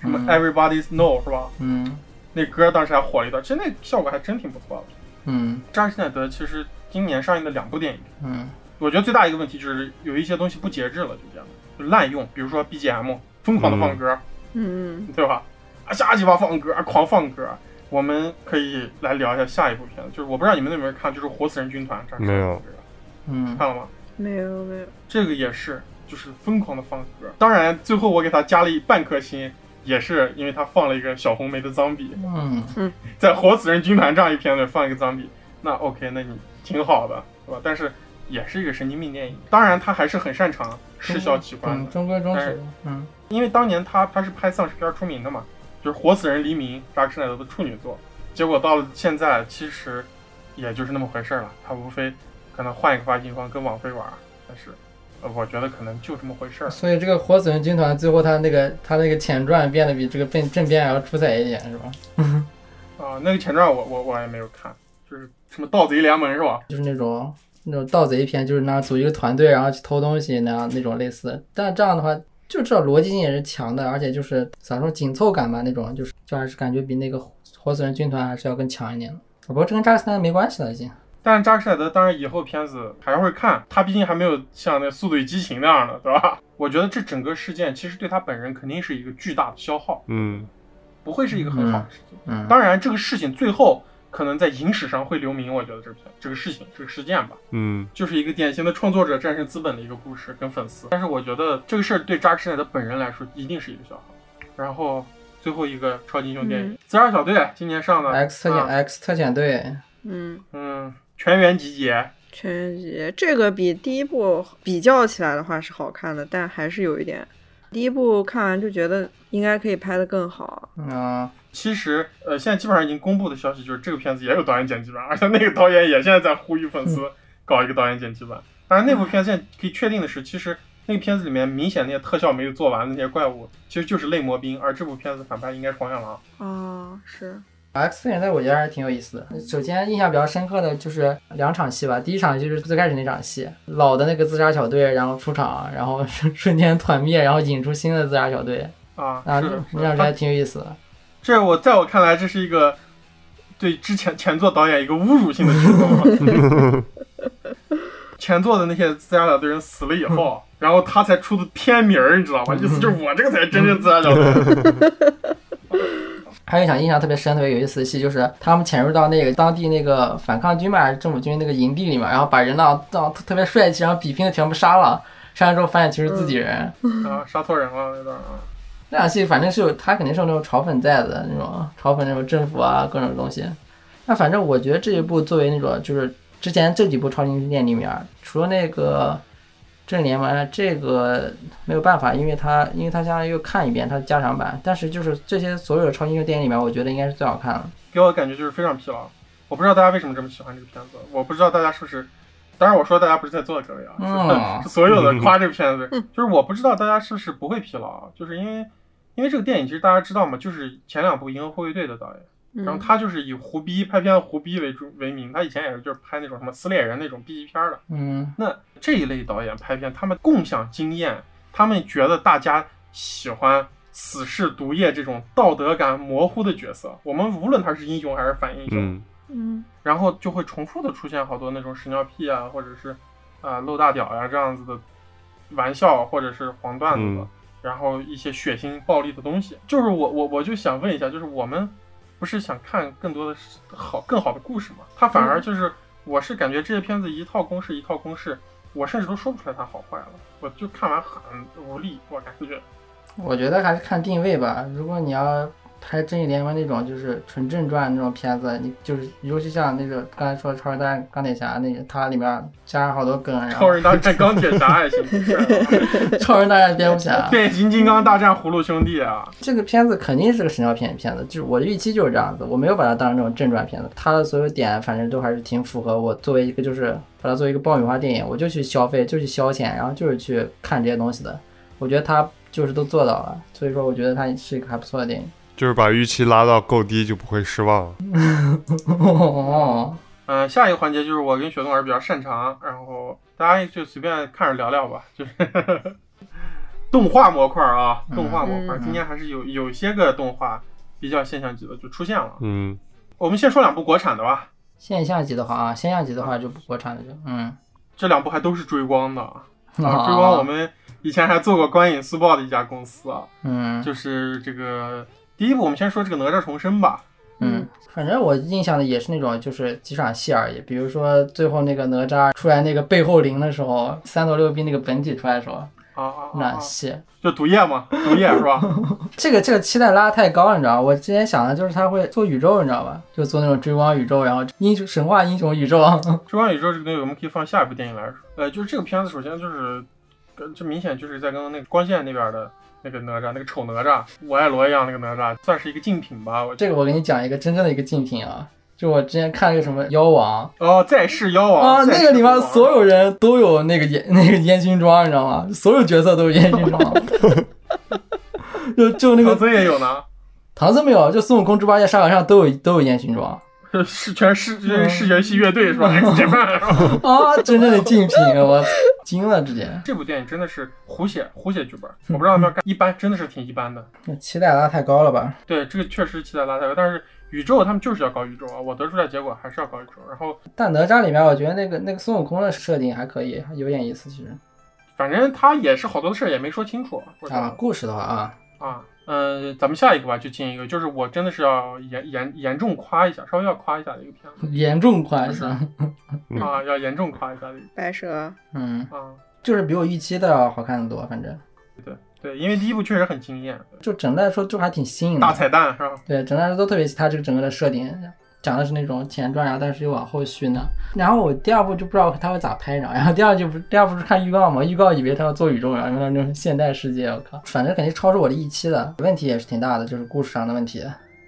什么嗯。Everybody's Know 是吧？嗯。那歌当时还火了一段，其实那效果还真挺不错的。嗯。扎克施耐德其实今年上映的两部电影，嗯。我觉得最大一个问题就是有一些东西不节制了，就这样，就滥用，比如说 BGM 疯狂的放歌，嗯，对吧？啊，瞎鸡巴放歌，啊狂放歌。我们可以来聊一下下一部片子，就是我不知道你们有没有看，就是《活死人军团》扎克施耐德没有。这个嗯看了吗？没有没有，这个也是，就是疯狂的放歌。当然，最后我给他加了一半颗星，也是因为他放了一个小红梅的脏笔，嗯在《活死人军团》这样一片里放一个脏笔，那 OK，那你挺好的，是吧？但是也是一个神经病电影。当然，他还是很擅长视效奇观嗯，的，中规中矩但是。嗯因为当年他他是拍丧尸片出名的嘛，就是《活死人黎明》扎克施耐德的处女作。结果到了现在，其实也就是那么回事儿了。他无非可能换一个发行方跟网飞玩儿，但是呃，我觉得可能就这么回事儿。所以这个活死人军团最后他那个他那个前传变得比这个变正片还要出彩一点，是吧？啊，那个前传我我我也没有看，就是什么盗贼联盟是吧？就是那种那种盗贼片，就是那组一个团队，然后去偷东西那样那种类似。但这样的话，就知道逻辑性也是强的，而且就是咋说紧凑感吧，那种就是就还是感觉比那个活死人军团还是要更强一点的。不过这跟扎克斯坦没关系了，已经。但是扎克施耐德当然以后片子还会看，他毕竟还没有像那《速度与激情》那样的，对吧？我觉得这整个事件其实对他本人肯定是一个巨大的消耗，嗯不会是一个很好的事情。嗯，当然，这个事情最后可能在影史上会留名，我觉得这片这个事情这个事件吧，嗯就是一个典型的创作者战胜资本的一个故事跟粉丝。但是我觉得这个事儿对扎克施耐德本人来说一定是一个消耗。然后最后一个超级英雄电影《嗯自杀小队》今年上的 X 特遣、啊 X 特遣队，嗯，嗯，全员集结，全员集结这个比第一部比较起来的话是好看的，但还是有一点。第一部看完就觉得应该可以拍得更好。嗯，其实，呃，现在基本上已经公布的消息就是这个片子也有导演剪辑版，而 且那个导演也现在在呼吁粉丝搞一个导演剪辑版。当然，那部片现在可以确定的是，其实那个片子里面明显那些特效没有做完的那些怪物，其实就是类魔兵，而这部片子反派应该是黄眼狼。啊，是，X 特遣队我觉得还是挺有意思的。首先印象比较深刻的就是两场戏吧，第一场就是最开始那场戏，老的那个自杀小队然后出场，然后瞬 瞬间团灭，然后引出新的自杀小队，啊，啊，是的，是那场还。挺有意思的。这我在我看来，这是一个对之前前作导演一个侮辱性的举动。前作的那些自杀小队人死了以后，然后他才出的片名儿，你知道吗？意思就是我这个才是真正自杀小队。还有一场印象特别深、特别有意思的戏，就是他们潜入到那个当地那个反抗军嘛，还是政府军那个营地里面，然后把人呢，当特别帅气，然后比拼的全部杀了。杀完之后发现其实自己人。啊，杀错人了那段啊。那场戏反正是有，他肯定是有那种嘲粉在的那种嘲粉那种政府啊各种东西。那反正我觉得这一部作为那种就是之前这几部超级英雄电影里面，除了那个正联盟这个没有办法，因为他因为他相当于又看一遍它的加长版，但是就是这些所有的超级英雄电影里面，我觉得应该是最好看的。给我的感觉就是非常疲劳。我不知道大家为什么这么喜欢这个片子，我不知道大家是不是，当然我说大家不是在座的各位啊，嗯是是所有的夸这个片子，就是我不知道大家是不是不会疲劳，就是因为因为这个电影其实大家知道嘛，就是前两部《银河护卫队》的导演，然后嗯，他就是以胡逼拍片的胡逼为主为名，他以前也是就是拍那种什么撕裂人那种 B 级片的。嗯那这一类导演拍片，他们共享经验，他们觉得大家喜欢死侍、毒液这种道德感模糊的角色。我们无论他是英雄还是反英雄，嗯嗯然后就会重复的出现好多那种屎尿屁啊，或者是啊、露大屌呀、这样子的玩笑，或者是黄段子，嗯然后一些血腥暴力的东西。就是我我我就想问一下，就是我们不是想看更多的好更好的故事吗？他反而就是、我是感觉这些片子一套公式一套公式，我甚至都说不出来它好坏了，我就看完很无力，我感觉。我觉得还是看定位吧。如果你要拍正义联盟那种就是纯正传那种片子，你就是尤其像那个刚才说的超人大战钢铁侠那个，它里面加上好多梗，然后超人大战钢铁侠也行 超人大战蝙蝠侠，变形金刚大战葫芦兄弟啊，这个片子肯定是个神雕片片子，就是我的预期就是这样子，我没有把它当成那种正传片子，它的所有点反正都还是挺符合我作为一个就是把它作为一个爆米花电影，我就去消费，就去消遣，然后就是去看这些东西的。我觉得它就是都做到了，所以说我觉得它是一个还不错的电影。就是把预期拉到够低，就不会失望。哦，嗯、下一个环节就是我跟雪冬儿比较擅长，然后大家就随便看着聊聊吧，就是动画模块啊，动画模块，嗯今年还是有有些个动画比较现象级的就出现了。嗯，我们先说两部国产的吧，现象级的话啊，现象级的话就不国产的就嗯，这两部还都是追光的。啊，啊追光我们以前还做过观影速报的一家公司啊，嗯。就是这个第一部我们先说这个哪吒重生吧，嗯，反正我印象的也是那种就是几场戏而已，比如说最后那个哪吒出来那个背后灵的时候，三头六臂那个本体出来的时候，啊啊啊啊，那戏。就毒液嘛，毒液是吧？这个这个期待拉得太高了，你知道吗？我之前想的就是他会做宇宙，你知道吧？就做那种追光宇宙，然后英雄神话英雄宇宙。追光宇宙这个东西，我们可以放下一部电影来说。呃，就是这个片子，首先就是，呃这明显就是在跟那个光线那边的那个哪吒，那个丑哪吒，我爱罗一样那个哪吒，算是一个竞品吧。我这个我给你讲一个真正的一个竞品啊，就我之前看了一个什么妖王哦，在世妖王啊，那个里面所有人都有那个烟 那个烟熏妆，你知道吗？所有角色都有烟熏妆。就就那个唐僧也有呢，唐僧没有，就孙悟空、猪八戒、沙和尚都有都有烟熏妆 是全视这视觉系乐队是吧？X 是吧？啊，真正的竞品，我惊了，直接这部电影真的是胡写胡写剧本，我不知道有没有看，一般，真的是挺一般的。期待拉太高了吧？对，这个确实期待拉太高，但是宇宙他们就是要搞宇宙啊，我得出来结果还是要搞宇宙。然后但哪吒里面，我觉得那个那个孙悟空的设定还可以，还有点意思，其实反正他也是好多事儿也没说清楚，啊，故事的话啊，啊，嗯、咱们下一个吧，就进一个，就是我真的是要严严严重夸一下，稍微要夸一下的一个片子。严重夸一下，嗯 啊，要严重夸一下的一个。白蛇，嗯，啊，就是比我预期的要好看的多，反正对对，因为第一部确实很惊艳，就整的来说就还挺新颖的大，彩蛋是吧？对，整的来说都特别，它这个整个的设定讲的是那种前传啊，但是又往后续呢。然后我第二部就不知道他会咋拍，然后然后第二就不第二部是看预告嘛，预告以为他要做宇宙，然后那种现代世界，我靠，反正肯定超出我的预期的，问题也是挺大的，就是故事上的问题。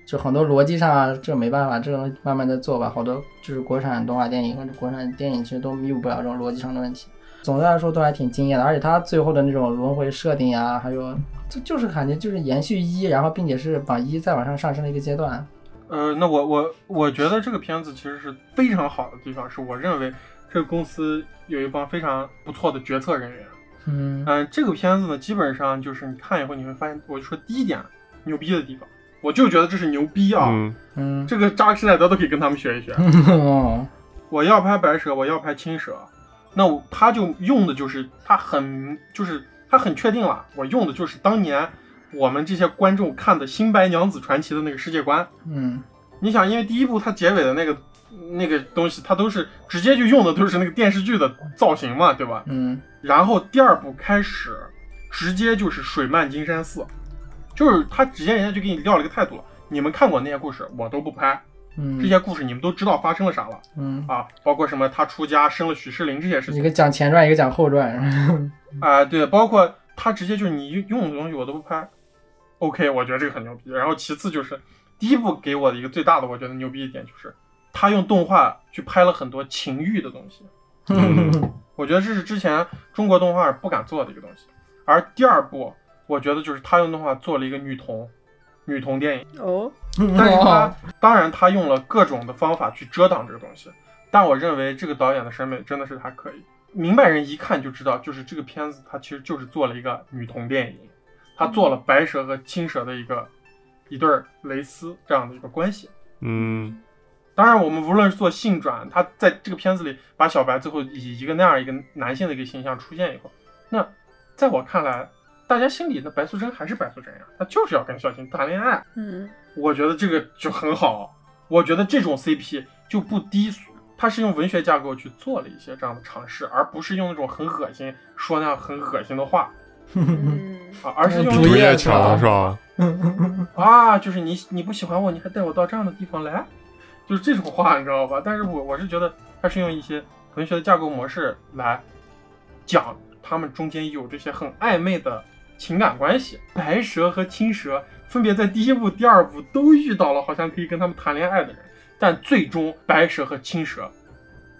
就很多逻辑上啊，这没办法，这种慢慢的做吧。好多就是国产动画电影或者国产电影，其实都弥补不了这种逻辑上的问题。总的来说都还挺惊艳的，而且他最后的那种轮回设定啊，还有就就是感觉就是延续一，然后并且是把一再往上上升的一个阶段。呃，那我我我觉得这个片子其实是非常好的地方，是我认为这个公司有一帮非常不错的决策人员。嗯嗯、这个片子呢，基本上就是你看以后你会发现，我就说第一点牛逼的地方，我就觉得这是牛逼啊！嗯嗯，这个扎克施耐德都可以跟他们学一学。哦，我要拍白蛇，我要拍青蛇，那我他就用的就是他很就是他很确定了，我用的就是当年我们这些观众看的《新白娘子传奇》的那个世界观。嗯。你想，因为第一部它结尾的那个那个东西，它都是直接就用的都是那个电视剧的造型嘛，对吧？嗯。然后第二部开始，直接就是水漫金山寺，就是他直接人家就给你撂了一个态度了，你们看过那些故事，我都不拍，嗯。这嗯些故事你们都知道发生了啥了。嗯，啊，包括什么他出家生了许世林这些事情。一个讲前传，一个讲后传。啊、对，包括他直接就是你用的东西我都不拍，OK，我觉得这个很牛逼。然后其次就是第一部给我的一个最大的我觉得牛逼一点就是他用动画去拍了很多情欲的东西，嗯我觉得这是之前中国动画不敢做的一个东西。而第二部，我觉得就是他用动画做了一个女童，女童电影，哦，但是他当然他用了各种的方法去遮挡这个东西，但我认为这个导演的审美真的是还可以，明白人一看就知道，就是这个片子它其实就是做了一个女童电影，他做了白蛇和青蛇的一个一对儿蕾丝这样的一个关系。嗯当然，我们无论是做性转，他在这个片子里把小白最后以一个那样一个男性的一个形象出现以后，那在我看来，大家心里的白素贞还是白素贞呀，她就是要跟小青谈恋爱。嗯我觉得这个就很好，我觉得这种 CP 就不低俗，他是用文学架构去做了一些这样的尝试，而不是用那种很恶心说那样很恶心的话嗯啊，而是用竹叶竹叶墙是吧？啊，就是你你不喜欢我，你还带我到这样的地方来，就是这种话，你知道吧？但是我我是觉得他是用一些文学的架构模式来讲他们中间有这些很暧昧的情感关系。白蛇和青蛇分别在第一部、第二部都遇到了好像可以跟他们谈恋爱的人，但最终白蛇和青蛇。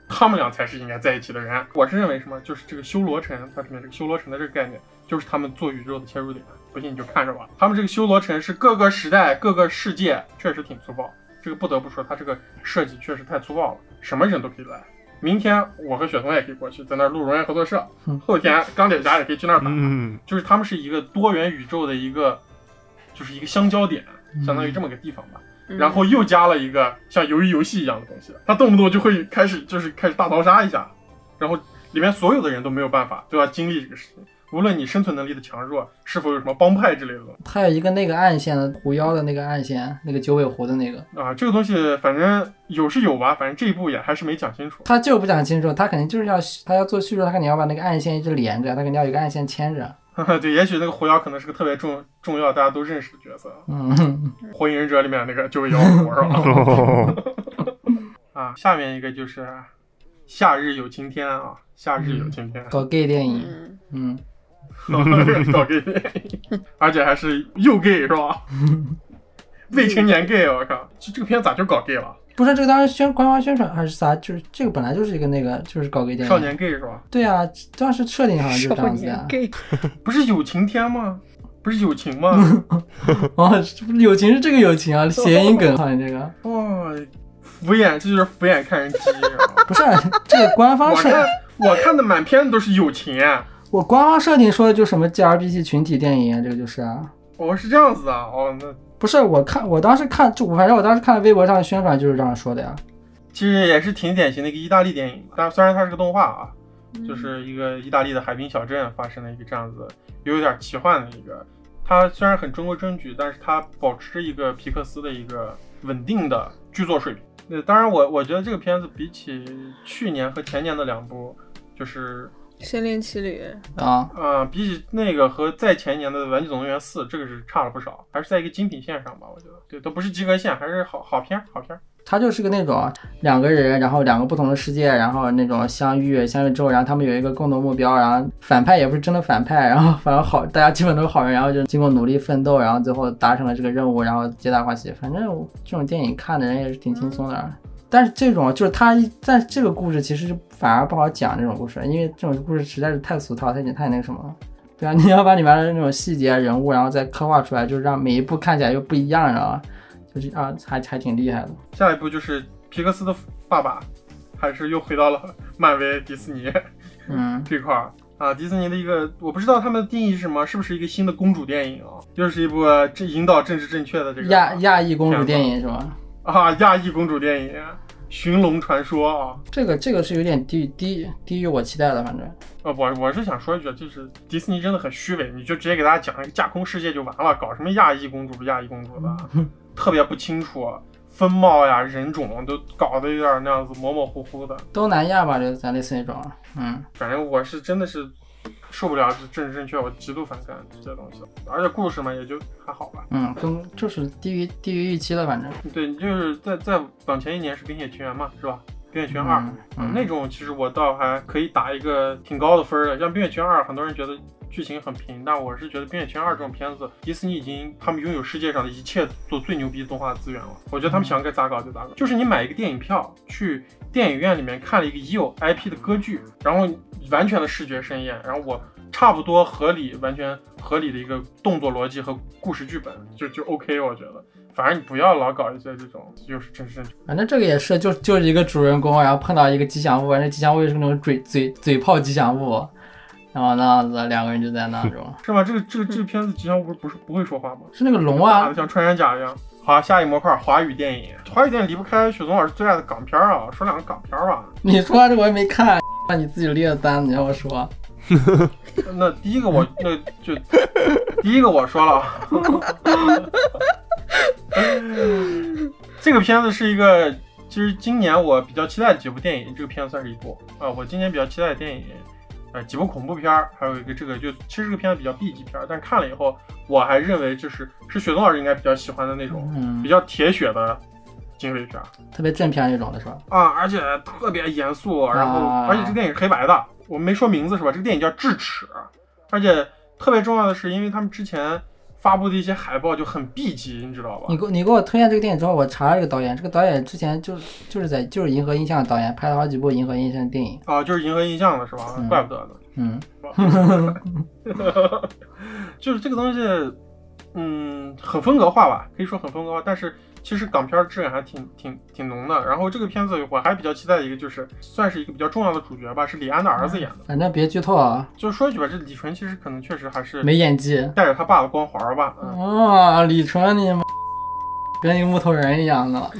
他们俩才是应该在一起的人。我是认为什么？就是这个修罗城，它里面这个修罗城的这个概念，就是他们做宇宙的切入点。不信你就看着吧。他们这个修罗城是各个时代、各个世界，确实挺粗暴。这个不得不说，它这个设计确实太粗暴了，什么人都可以来。明天我和雪松也可以过去，在那儿录荣耀合作社嗯。后天钢铁侠也可以去那儿打。嗯就是他们是一个多元宇宙的一个，就是一个相交点，相当于这么个地方吧。嗯然后又加了一个像鱿鱼游戏一样的东西，他动不动就会开始就是开始大逃杀一下，然后里面所有的人都没有办法，都要经历这个事情。无论你生存能力的强弱，是否有什么帮派之类的他有一个那个暗线的狐妖的那个暗线，那个九尾狐的那个，啊，这个东西反正有是有吧，反正这一部也还是没讲清楚。他就是不讲清楚，他肯定就是要他要做叙述，他肯定要把那个暗线一直连着，他肯定要有一个暗线牵着。对，也许那个狐妖可能是个特别重重要大家都认识的角色，嗯，火影忍者里面那个九尾妖狐是吧？哦啊，下面一个就是夏日有晴天啊，夏日有晴天，搞 gay 电影，嗯嗯，搞 gay，而且还是又 gay 是吧？未成年 gay，我靠，这这个片咋就搞 gay 了？不是这个当时宣官方宣传还是啥，就是这个本来就是一个那个就是搞 gay 电影。少年 gay 是吧？对啊，当时设定好像就是这样子的年。gay，不是友情天吗？不是友情吗？哦，友情是这个友情啊，谐音梗好像这个哇，敷衍，这就是敷衍看人机。是吧不是这个官方是我看我看的满片都是友情，我官方设定说的就什么 grbg 群体电影啊，这个就是啊。哦是这样子啊，哦那不是，我看我当时看就反正我当时看微博上的宣传就是这样说的呀。其实也是挺典型的一个意大利电影，但虽然它是个动画啊，就是一个意大利的海滨小镇发生了一个这样子有点奇幻的一个。它虽然很中规中矩，但是它保持一个皮克斯的一个稳定的剧作水平。那当然我，我觉得这个片子比起去年和前年的两部，就是心灵奇旅，啊，呃，比起那个和再前年的《玩具总动员四》，这个是差了不少，还是在一个精品线上吧，我觉得。对，都不是及格线，还是好好片儿，好片儿。它就是个那种两个人，然后两个不同的世界，然后那种相遇，相遇之后，然后他们有一个共同目标，然后反派也不是真的反派，然后反正好，大家基本都是好人，然后就经过努力奋斗，然后最后达成了这个任务，然后皆大欢喜。反正这种电影看的人也是挺轻松的。但是这种就是他一，但这个故事其实反而不好讲这种故事，因为这种故事实在是太俗套，太太那个什么了。对啊，你要把里面的那种细节、人物，然后再刻画出来，就是让每一部看起来又不一样，然后就是啊，还还挺厉害的。下一步就是皮克斯的爸爸，还是又回到了漫威、迪士尼 嗯，这块儿啊。迪士尼的一个，我不知道他们的定义是什么，是不是一个新的公主电影啊？又是一部这引导政治正确的这个亚亚裔公主电影是吗？啊亚裔公主电影《寻龙传说》啊。这个这个是有点低低低于我期待的，反正呃，我我是想说一句，就是迪士尼真的很虚伪，你就直接给大家讲一个架空世界就完了，搞什么亚裔公主不亚裔公主的，特别不清楚，风貌呀、人种都搞得有点那样子模模糊糊的。东南亚吧，就咱类似那种，嗯，反正我是真的是受不了这政治正确，我极度反感这些东西。而且故事嘛，也就还好吧。嗯，跟就是低于低于预期的，反正。对，你就是在在往前一年是《冰雪奇缘》嘛，是吧？《冰雪奇缘二》嗯嗯那种其实我倒还可以打一个挺高的分儿的。像《冰雪奇缘二》，很多人觉得剧情很平，但我是觉得《冰雪奇缘二》这种片子，迪士尼已经他们拥有世界上的一切做最牛逼的动画资源了。我觉得他们想该咋搞就咋搞，就是你买一个电影票去电影院里面看了一个已有 IP 的歌剧，然后完全的视觉盛宴，然后我差不多合理、完全合理的一个动作逻辑和故事剧本，就就 OK，我觉得。反正你不要老搞一些这种就是真是反正这个也是，就就是一个主人公，然后碰到一个吉祥物，反正吉祥物也是那种嘴嘴嘴炮吉祥物，然然后那样子两个人就在那种，是吗？这个这个这个片子吉祥物不是不会说话吗？是那个龙啊像穿山甲一样。好，下一模块华语电影，华语电影离不开雪松老师最爱的港片啊。说两个港片吧。你说这我也没看，那你自己列的单，你让我说，那第一个我那就第一个我说了，这个片子是一个，其实今年我比较期待的几部电影，这个片子算是一部啊、我今年比较期待的电影，呃，几部恐怖片儿，还有一个这个就其实这个片子比较 B 级片儿，但看了以后，我还认为就是是雪松老师应该比较喜欢的那种嗯比，较铁血的警匪片特别正片那种的是吧？啊，而且特别严肃，然后、啊而且这个电影是黑白的，我没说名字是吧？这个电影叫《智齿》，而且特别重要的是，因为他们之前发布的一些海报就很 B 级，你知道吧你？给我你给我推荐这个电影之后，我查了这个导演，这个导演之前就是就是在就是银河印象的导演，拍了好几部银河印象的电影，啊，就是银河印象的是吧？嗯怪不得呢。嗯，就是这个东西，嗯，很风格化吧，可以说很风格化，但是其实港片儿质感还挺挺挺浓的。然后这个片子我还比较期待的一个就是，算是一个比较重要的主角吧，是李安的儿子演的。反正别剧透啊，就说一句吧，这李纯其实可能确实还是没演技。带着他爸的光环吧。嗯，啊，李纯你妈跟一个木头人一样的。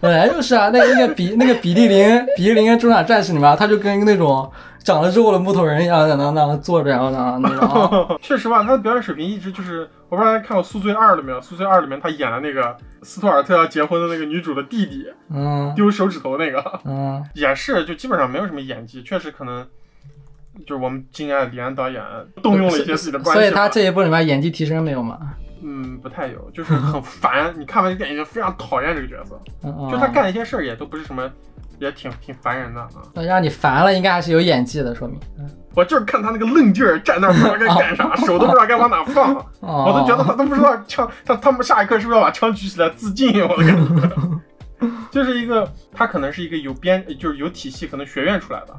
本来就是啊，那个那个比那个比利林比利林跟中场战士里面，他就跟一个那种长了肉的木头人一样，在那那坐着，然后那那种啊。确实吧，他的表演水平一直就是，我不知道大家看过《宿醉二》了没有？《宿醉二》里面他演了那个斯图尔特要结婚的那个女主的弟弟，嗯丢手指头那个，嗯，也是就基本上没有什么演技，确实可能就是我们敬爱的李安导演动用了一些自己的关系，所以他这一部里面演技提升没有吗？嗯不太有，就是很烦。你看完这电影就非常讨厌这个角色，就他干的一些事儿也都不是什么，也挺挺烦人的啊。那让你烦了，应该还是有演技的，说明。我就是看他那个愣劲儿，站那儿不知道该干啥，手都不知道该往哪放。哦，我都觉得他都不知道枪，他他们下一刻是不是要把枪举起来自尽？我的感觉，就是一个他可能是一个有编，就是有体系，可能学院出来的，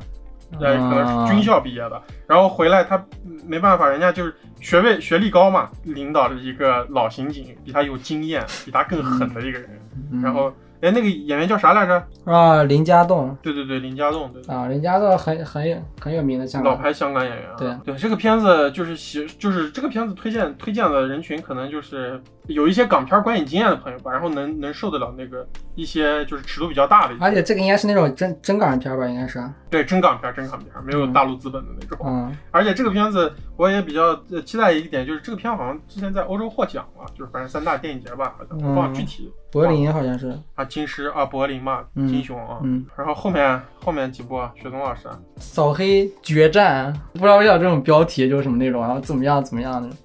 呃，可能是军校毕业的，然后回来他嗯没办法，人家就是学位学历高嘛，领导的一个老刑警，比他有经验，比他更狠的一个人。嗯然后，哎，那个演员叫啥来着？啊，林家栋对对对，林家栋，对对。啊，林家栋很很有很有名的香港。老牌香港演员啊，对对，这个片子就是喜，就是这个片子推荐推荐的人群可能就是有一些港片观影经验的朋友吧，然后能能受得了那个一些就是尺度比较大的，而且这个应该是那种真真港人片吧，应该是。对真港片真港片，没有大陆资本的那种。嗯而且这个片子我也比较呃期待一点，就是这个片好像之前在欧洲获奖了，就是反正三大电影节吧，好像我忘了具体柏林好像是。啊金狮啊柏林嘛嗯金熊啊，嗯，然后后面后面几部啊雪松老师啊扫黑决战，不知道为啥这种标题就是什么那种，然后怎么样怎么样那种。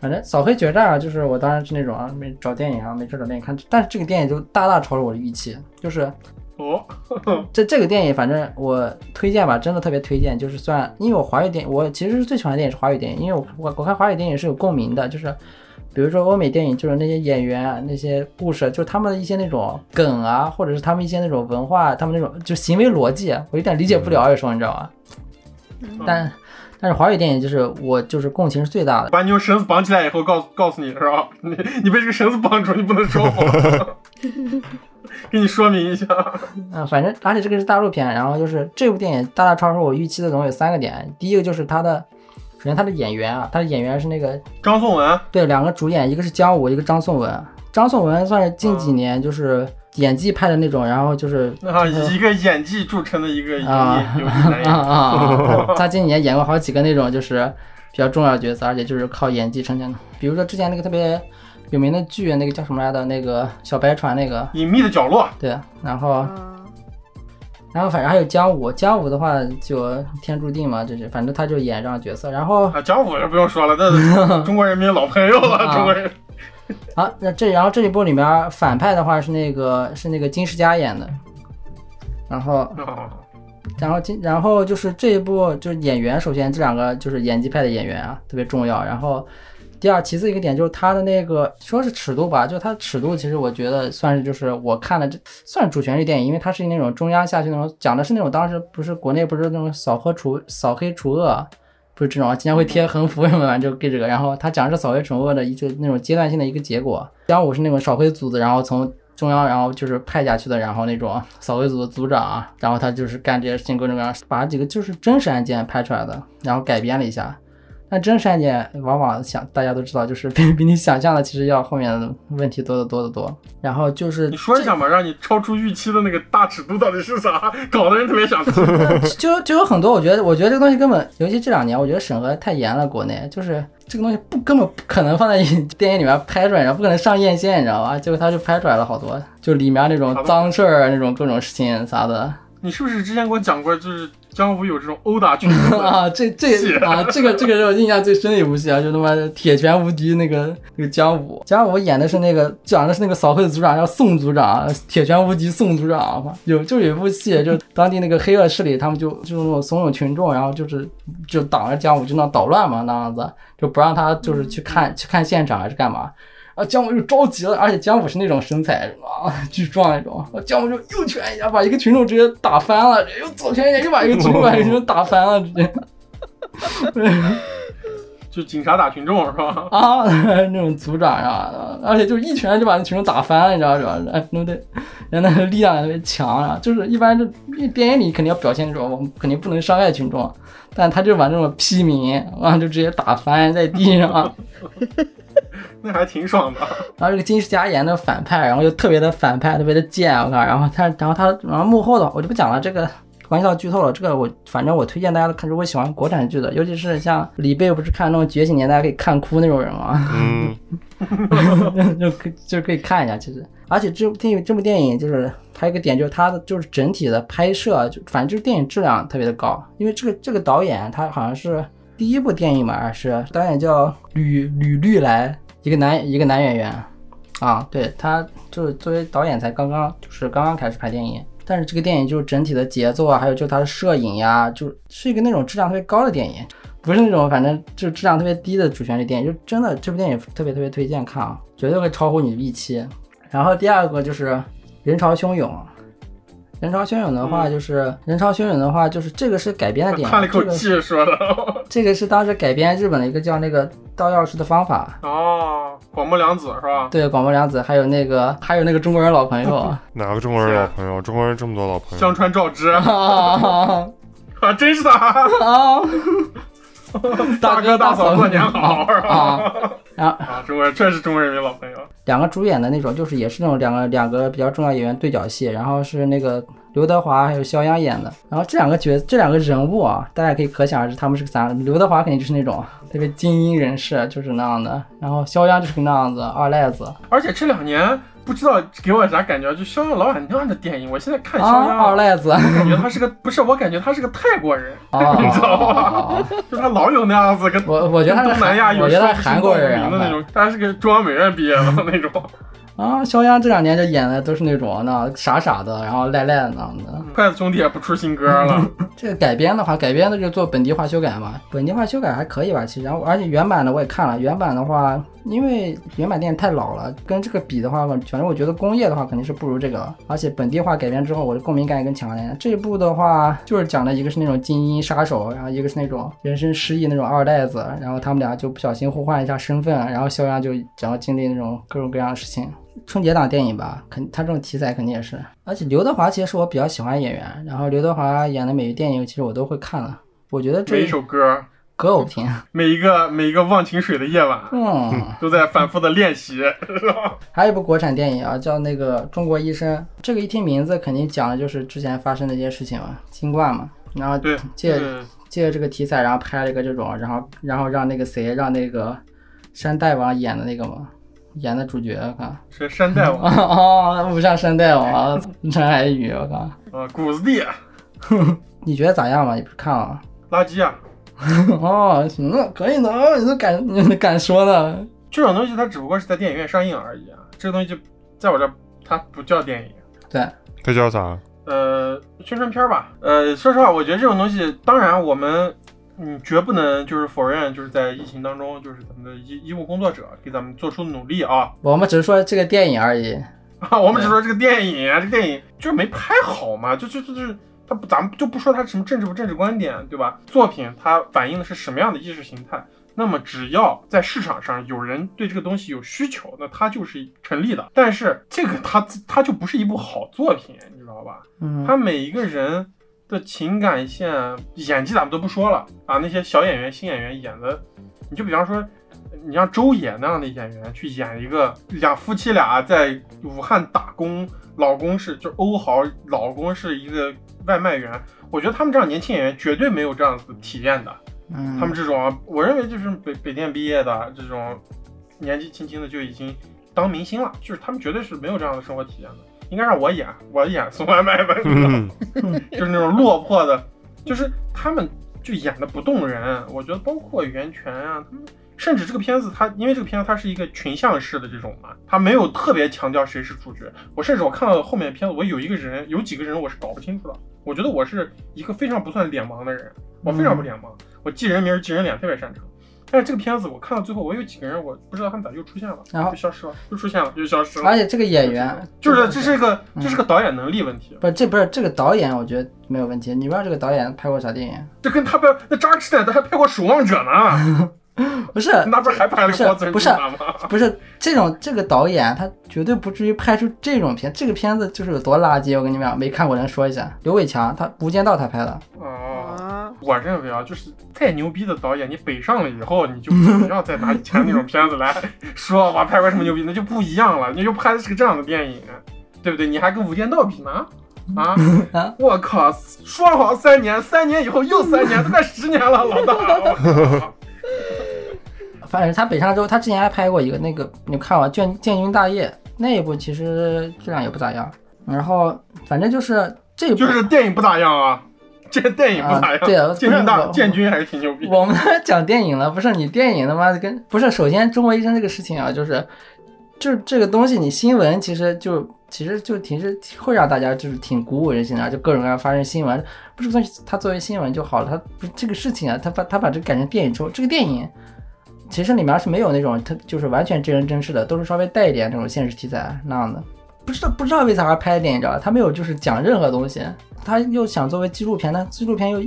反正扫黑决战啊，就是我当然是那种啊，没找电影啊，没事找电影看，但是这个电影就大大超出我的预期，就是哦，这这个电影，反正我推荐吧，真的特别推荐。就是算，因为我华语电影，我其实是最喜欢的电影是华语电影，因为我我我看华语电影是有共鸣的，就是比如说欧美电影，就是那些演员啊，那些故事，就是他们的一些那种梗啊，或者是他们一些那种文化，他们那种就行为逻辑，我有点理解不了，有时候你知道吗？但但是华语电影就是我就是共情是最大的。把你用绳子绑起来以后，告诉告诉你是吧？你你被这个绳子绑住，你不能说谎。给你说明一下，嗯，反正而且这个是大陆片，然后就是这部电影大大超出我预期的总有三个点。第一个就是它的，首先它的演员啊，它的演员是那个张颂文对两个主演，一个是姜武，一个张颂文。张颂文算是近几年就是演技派的那种，然后就是啊，以一个演技著称的一个演员。啊！他他近几年演过好几个那种就是比较重要的角色，而且就是靠演技撑起来的。比如说之前那个特别有名的剧，那个叫什么来的？那个小白船那个，隐秘的角落，对。然后啊，然后反正还有姜武，姜武的话就天注定嘛，就是反正他就演这样角色。然后啊，姜武就不用说了，那是中国人民老朋友了，啊中国人。啊，那这然后这一部里面反派的话是那个是那个金世佳演的，然后啊然后金然后就是这一部就是演员，首先这两个就是演技派的演员啊，特别重要。然后第二，其次一个点就是他的那个说是尺度吧，就他尺度，其实我觉得算是就是我看了这算是主旋律电影，因为它是那种中央下去那种讲的是那种当时不是国内不是那种扫黑除扫黑除恶。不是这种，经常会贴横幅什么的，就给这个。然后他讲的是扫黑除恶的一个那种阶段性的一个结果。姜武是那种扫黑组的，然后从中央，然后就是派下去的，然后那种扫黑组的组长啊，然后他就是干这些事情，各种各样，把几个就是真实案件拍出来的，然后改编了一下。但真实案件往往想大家都知道，就是比比你想象的其实要后面的问题多得多得多。然后就是你说一下嘛，让你超出预期的那个大尺度到底是啥？搞得人特别想听。就就有很多，我觉得，我觉得这个东西根本，尤其这两年，我觉得审核太严了，国内就是这个东西不根本不可能放在电影里面拍出来，然后不可能上院线，你知道吧？结果他就拍出来了好多，就里面那种脏事儿，那种各种事情啥的。你是不是之前给我讲过，就是姜武有这种殴打群众 啊？这这啊，这个这个是我印象最深的一部戏啊，就他妈的铁拳无敌那个那个姜武，姜武演的是那个讲的是那个扫黑的组长叫宋组长，铁拳无敌宋组长，有就有一部戏，就当地那个黑恶势力，他们就就是那种怂恿群众，然后就是就挡着姜武就那捣乱嘛那样子，就不让他就是去看去看现场还是干嘛。啊，姜武就着急了，而且姜武是那种身材啊巨壮那种，啊姜武就右拳一下把一个群众直接打翻了，又左拳一下又把一个群众把一个群众打翻了，直接。就警察打群众是吧？啊，那种组长呀，而且就一拳就把那群众打翻了，你知道吧？哎，对不对？人那个力量也特别强啊，就是一般这电影里肯定要表现这种，我们肯定不能伤害群众，但他就把那种屁民，然后就直接打翻在地上。那还挺爽的。然后这个金世佳演的反派，然后又特别的反派，特别的贱，我靠！然后他，然后他，然后幕后的我就不讲了，这个关系到剧透了。这个我反正我推荐大家看，如果喜欢国产剧的，尤其是像李贝不是看那种《觉醒年代》可以看哭那种人吗？嗯，就可以就可以看一下，其实。而且这部电影这部电影就是还有一个点，就是它的就是整体的拍摄，就反正就是电影质量特别的高。因为这个这个导演他好像是第一部电影嘛，是导演叫吕吕绿来，一个男一个男演员啊，对他就是作为导演才刚刚就是刚刚开始拍电影。但是这个电影就是整体的节奏啊，还有就他的摄影呀，就是一个那种质量特别高的电影，不是那种反正就质量特别低的主旋律电影，就真的这部电影特别特别推荐看啊，绝对会超乎你的预期。然后第二个就是《人潮汹涌》，《人潮汹涌》的话就是《人潮汹涌》的话就是这个是改编的电影，叹了一口气说的。这个是当时改编日本的一个叫那个盗钥匙的方法，哦，广末凉子是吧？对广末凉子，还有那个还有那个中国人老朋友，哪个中国人老朋友？中国人这么多老朋友香，川照之啊啊，真是他！大哥大嫂过年好 是吧？啊！然后啊，中国人确实中国人民老朋友。两个主演的那种，就是也是那种两个两个比较重要演员对角戏，然后是那个刘德华还有肖央演的。然后这两个角这两个人物啊，大家可以可想而知他们是个啥。刘德华肯定就是那种特别精英人士，就是那样的。然后肖央就是那样子二赖子而且这两年不知道给我啥感觉，就肖央老演那样的电影，我现在看肖啊，央，二赖子。感觉他是个不是，我感觉他是个泰国人，啊你知道啊吧？啊！就他老有那样子跟我我觉得他是东南亚有韩国人的那种，他是个中央美院毕业的那种。啊，肖央这两年就演的都是那种那傻傻的，然后赖赖的那样的。筷子兄弟也不出新歌了，这个改编的话，改编的就做本地化修改嘛，本地化修改还可以吧，其实。然后而且原版的我也看了，原版的话，因为原版电影太老了，跟这个比的话，反正我觉得工业的话肯定是不如这个了。而且本地化改编之后，我的共鸣感也更强烈。这一部的话，就是讲的一个是那种精英杀手，然后一个是那种人生失意那种二代子，然后他们俩就不小心互换一下身份，然后肖央就然后经历那种各种各样的事情。春节档电影吧，肯他这种题材肯定也是。而且刘德华其实是我比较喜欢的演员，然后刘德华演的每个电影其实我都会看了。我觉得这一首歌，歌我不听，每一个每一个忘情水的夜晚，嗯，都在反复的练习？还有一部国产电影啊，叫那个《中国医生》，这个一听名字肯定讲的就是之前发生的一些事情嘛，新冠嘛，然后对，借对。借着这个题材，然后拍了一个这种，然后然后让那个谁，让那个山大王演的那个嘛，演的主角，我靠，是山大王，哦，不像山大王，陈海宇，我靠，啊，谷子地，你觉得咋样嘛？你不是看了？垃圾啊！哦，行了，可以的，哦你都敢，你都敢说呢？这种东西它只不过是在电影院上映而已啊，这个东西就在我这儿它不叫电影。对，它叫啥？呃，宣传片儿吧。呃，说实话，我觉得这种东西，当然我们嗯绝不能就是否认，就是在疫情当中，就是咱们的医医务工作者给咱们做出努力啊。我们只是说这个电影而已。啊，我们只说这个电影啊，这个电影就是没拍好嘛，就就就就是他不，咱们就不说他什么政治不政治观点，对吧？作品它反映的是什么样的意识形态，那么只要在市场上有人对这个东西有需求，那它就是成立的。但是这个它它就不是一部好作品，你知道吧？嗯，他每一个人的情感线、演技咱们都不说了啊，那些小演员、新演员演的，你就比方说，你像周也那样的演员去演一个两夫妻俩在武汉打工，老公是就欧豪，老公是一个外卖员，我觉得他们这样年轻演员绝对没有这样子体验的。嗯，他们这种啊，我认为就是北北电毕业的这种，年纪轻轻的就已经当明星了，就是他们绝对是没有这样的生活体验的。应该让我演，我演送外卖吧，嗯 就是那种落魄的，就是他们就演的不动人。我觉得包括袁泉啊，他们甚至这个片子它，因为这个片子它是一个群像式的这种嘛，它没有特别强调谁是主角。我甚至我看到后面片子，我有一个人，有几个人我是搞不清楚的。我觉得我是一个非常不算脸盲的人，我非常不脸盲，我记人名记人脸特别擅长。但是这个片子我看到最后，我有几个人我不知道他们咋又出现了，然后就消失了，又出现了，又消失了。而且这个演员就是这是一个嗯这是个导演能力问题，不，这不是这个导演，我觉得没有问题。你不知道这个导演拍过啥电影？这跟他拍那扎克施耐德还拍过《守望者》呢，不是，那不是还拍了不是不是吗？不是这种这个导演，他绝对不至于拍出这种片。这个片子就是有多垃圾，我跟你们讲，没看过人说一下。刘伟强，他《无间道》他拍的，哦，啊，我认为啊，就是再牛逼的导演，你北上了以后，你就不要再拿以前那种片子来 说我拍过什么牛逼，那就不一样了。你就拍的是个这样的电影，对不对？你还跟《无间道》比呢？啊啊！我靠！说好三年，三年以后又三年，都快十年了，老大！反正他北上之后，他之前还拍过一个那个，你看过《建建军大业》那一部，其实质量也不咋样。然后反正就是这一部，就是电影不咋样啊，这个电影不咋样。啊对啊建军大建军还是挺牛逼。我们 讲电影了，不是你电影他妈的跟不是。首先，中国医生这个事情啊，就是就是这个东西，你新闻其实就其实就挺是会让大家就是挺鼓舞人心的啊，就各种各样发生新闻，不是说它作为新闻就好了，它不是这个事情啊，他把他把这个改成电影之后，这个电影其实里面是没有那种他就是完全真人真事的，都是稍微带一点那种现实题材那样的。不知道不知道为啥要拍电影，你知道吧？他没有就是讲任何东西，他又想作为纪录片，但纪录片又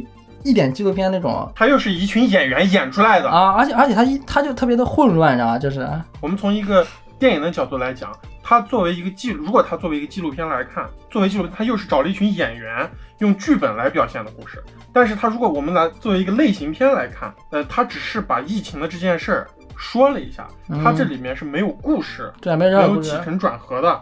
一点纪录片那种他又是一群演员演出来的。啊，而且而且他一他就特别的混乱，你知道吗？就是我们从一个电影的角度来讲，他作为一个纪，如果他作为一个纪录片来看，作为纪录片，它又是找了一群演员用剧本来表现的故事。但是它如果我们来作为一个类型片来看，呃，它只是把疫情的这件事儿说了一下，它这里面是没有故事，对，没。有起承转合的。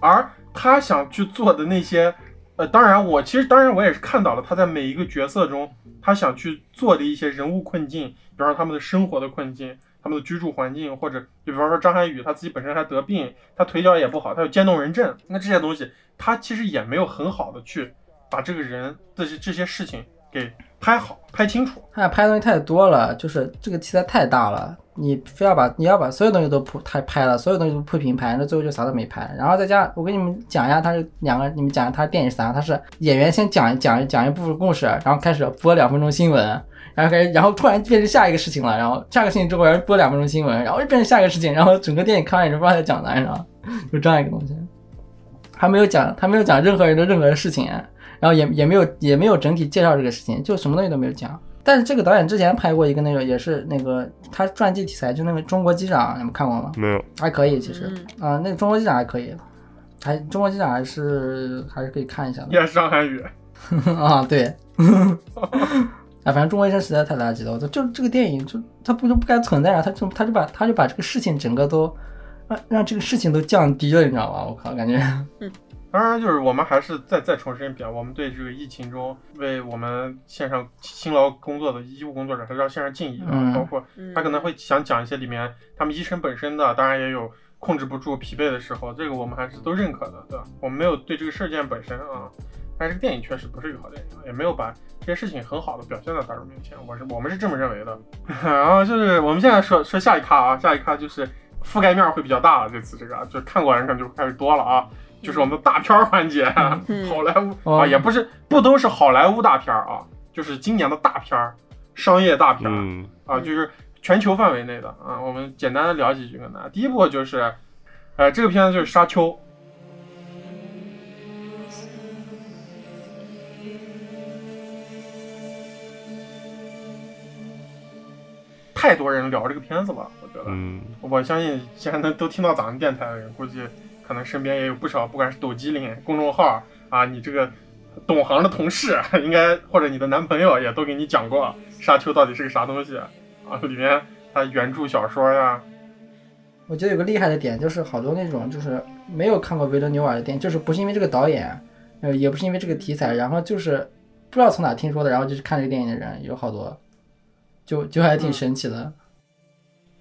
而他想去做的那些，呃，当然我其实当然我也是看到了他在每一个角色中，他想去做的一些人物困境，比方说他们的生活的困境，他们的居住环境，或者就比方说张涵予他自己本身还得病，他腿脚也不好，他有渐冻人症，那这些东西他其实也没有很好的去把这个人这些这些事情给拍好、拍清楚。他俩拍的东西太多了，就是这个题材太大了，你非要把你要把所有东西都铺他拍了，所有东西都铺平拍，那最后就啥都没拍。然后再加，我跟你们讲一下，他是两个，你们讲一下他电影是啥？他是演员先讲讲讲一部分故事，然后开始播两分钟新闻，然后开始，然后突然变成下一个事情了，然后下个事情之后，然后播两分钟新闻，然后又变成下一个事情，然后整个电影看完你就不知道在讲啥，你知道吗？就这样一个东西，还没有讲，他没有讲任何人的任何的事情，然后也也没有也没有整体介绍这个事情，就什么东西都没有讲。但是这个导演之前拍过一个那个也是那个他传记题材，就那个中国机长，你们看过吗？没有，还可以，其实嗯啊、那个中国机长还可以，还中国机长还是还是可以看一下的也是张涵予，啊，对，啊，反正中国医生实在太垃圾了，我就就这个电影就他不就不该存在啊，他就他就把他就把这个事情整个都让让这个事情都降低了，你知道吗？我靠，感觉当然，就是我们还是再再重申一遍，我们对这个疫情中为我们线上辛劳工作的医务工作者还是要献上敬意的。嗯包括他可能会想讲一些里面他们医生本身的，当然也有控制不住疲惫的时候，这个我们还是都认可的，对吧？我们没有对这个事件本身啊，但是这个电影确实不是一个好电影，也没有把这些事情很好的表现在大众面前，我是我们是这么认为的。然后就是我们现在说说下一咖啊，下一咖就是覆盖面会比较大了，这次这个就看过的人可能就开始多了啊。就是我们的大片儿环节，嗯好莱坞哦啊，也不是不都是好莱坞大片儿啊，就是今年的大片儿，商业大片儿、嗯，啊，就是全球范围内的啊。我们简单的聊几句跟大家。第一部就是，呃，这个片子就是《沙丘》，太多人聊这个片子了，我觉得。嗯，我相信现在能都听到咱们电台的人，估计可能身边也有不少，不管是抖机灵公众号啊，你这个懂行的同事，应该或者你的男朋友也都给你讲过《沙丘》到底是个啥东西啊，里面它原著小说呀，我觉得有个厉害的点，就是好多那种就是没有看过维伦纽瓦的电影，就是不是因为这个导演，呃，也不是因为这个题材，然后就是不知道从哪听说的，然后就去看这个电影的人有好多，就就还挺神奇的。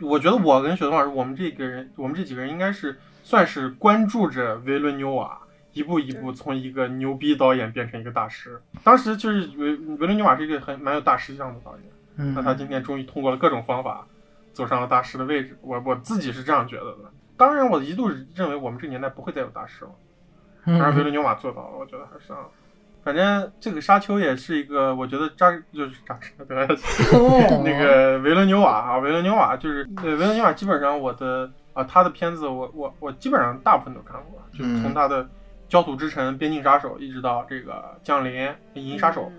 我觉得我跟雪冬老师，我们这个人，我们这几个人应该是算是关注着维伦纽瓦一步一步从一个牛逼导演变成一个大师。当时就是维维伦纽瓦是一个很蛮有大师相的导演，嗯那，他今天终于通过了各种方法走上了大师的位置。我我自己是这样觉得的。当然，我一度认为我们这个年代不会再有大师了，但是维嗯伦纽瓦做到了，我觉得还是啊。反正这个沙丘也是一个，我觉得扎就是扎对，那个维伦纽瓦啊，维伦纽瓦就是对维伦纽瓦，基本上我的啊他的片子我我我基本上大部分都看过，就是从他的《焦土之城》《边境杀手》一直到这个《降临》《银翼杀手》，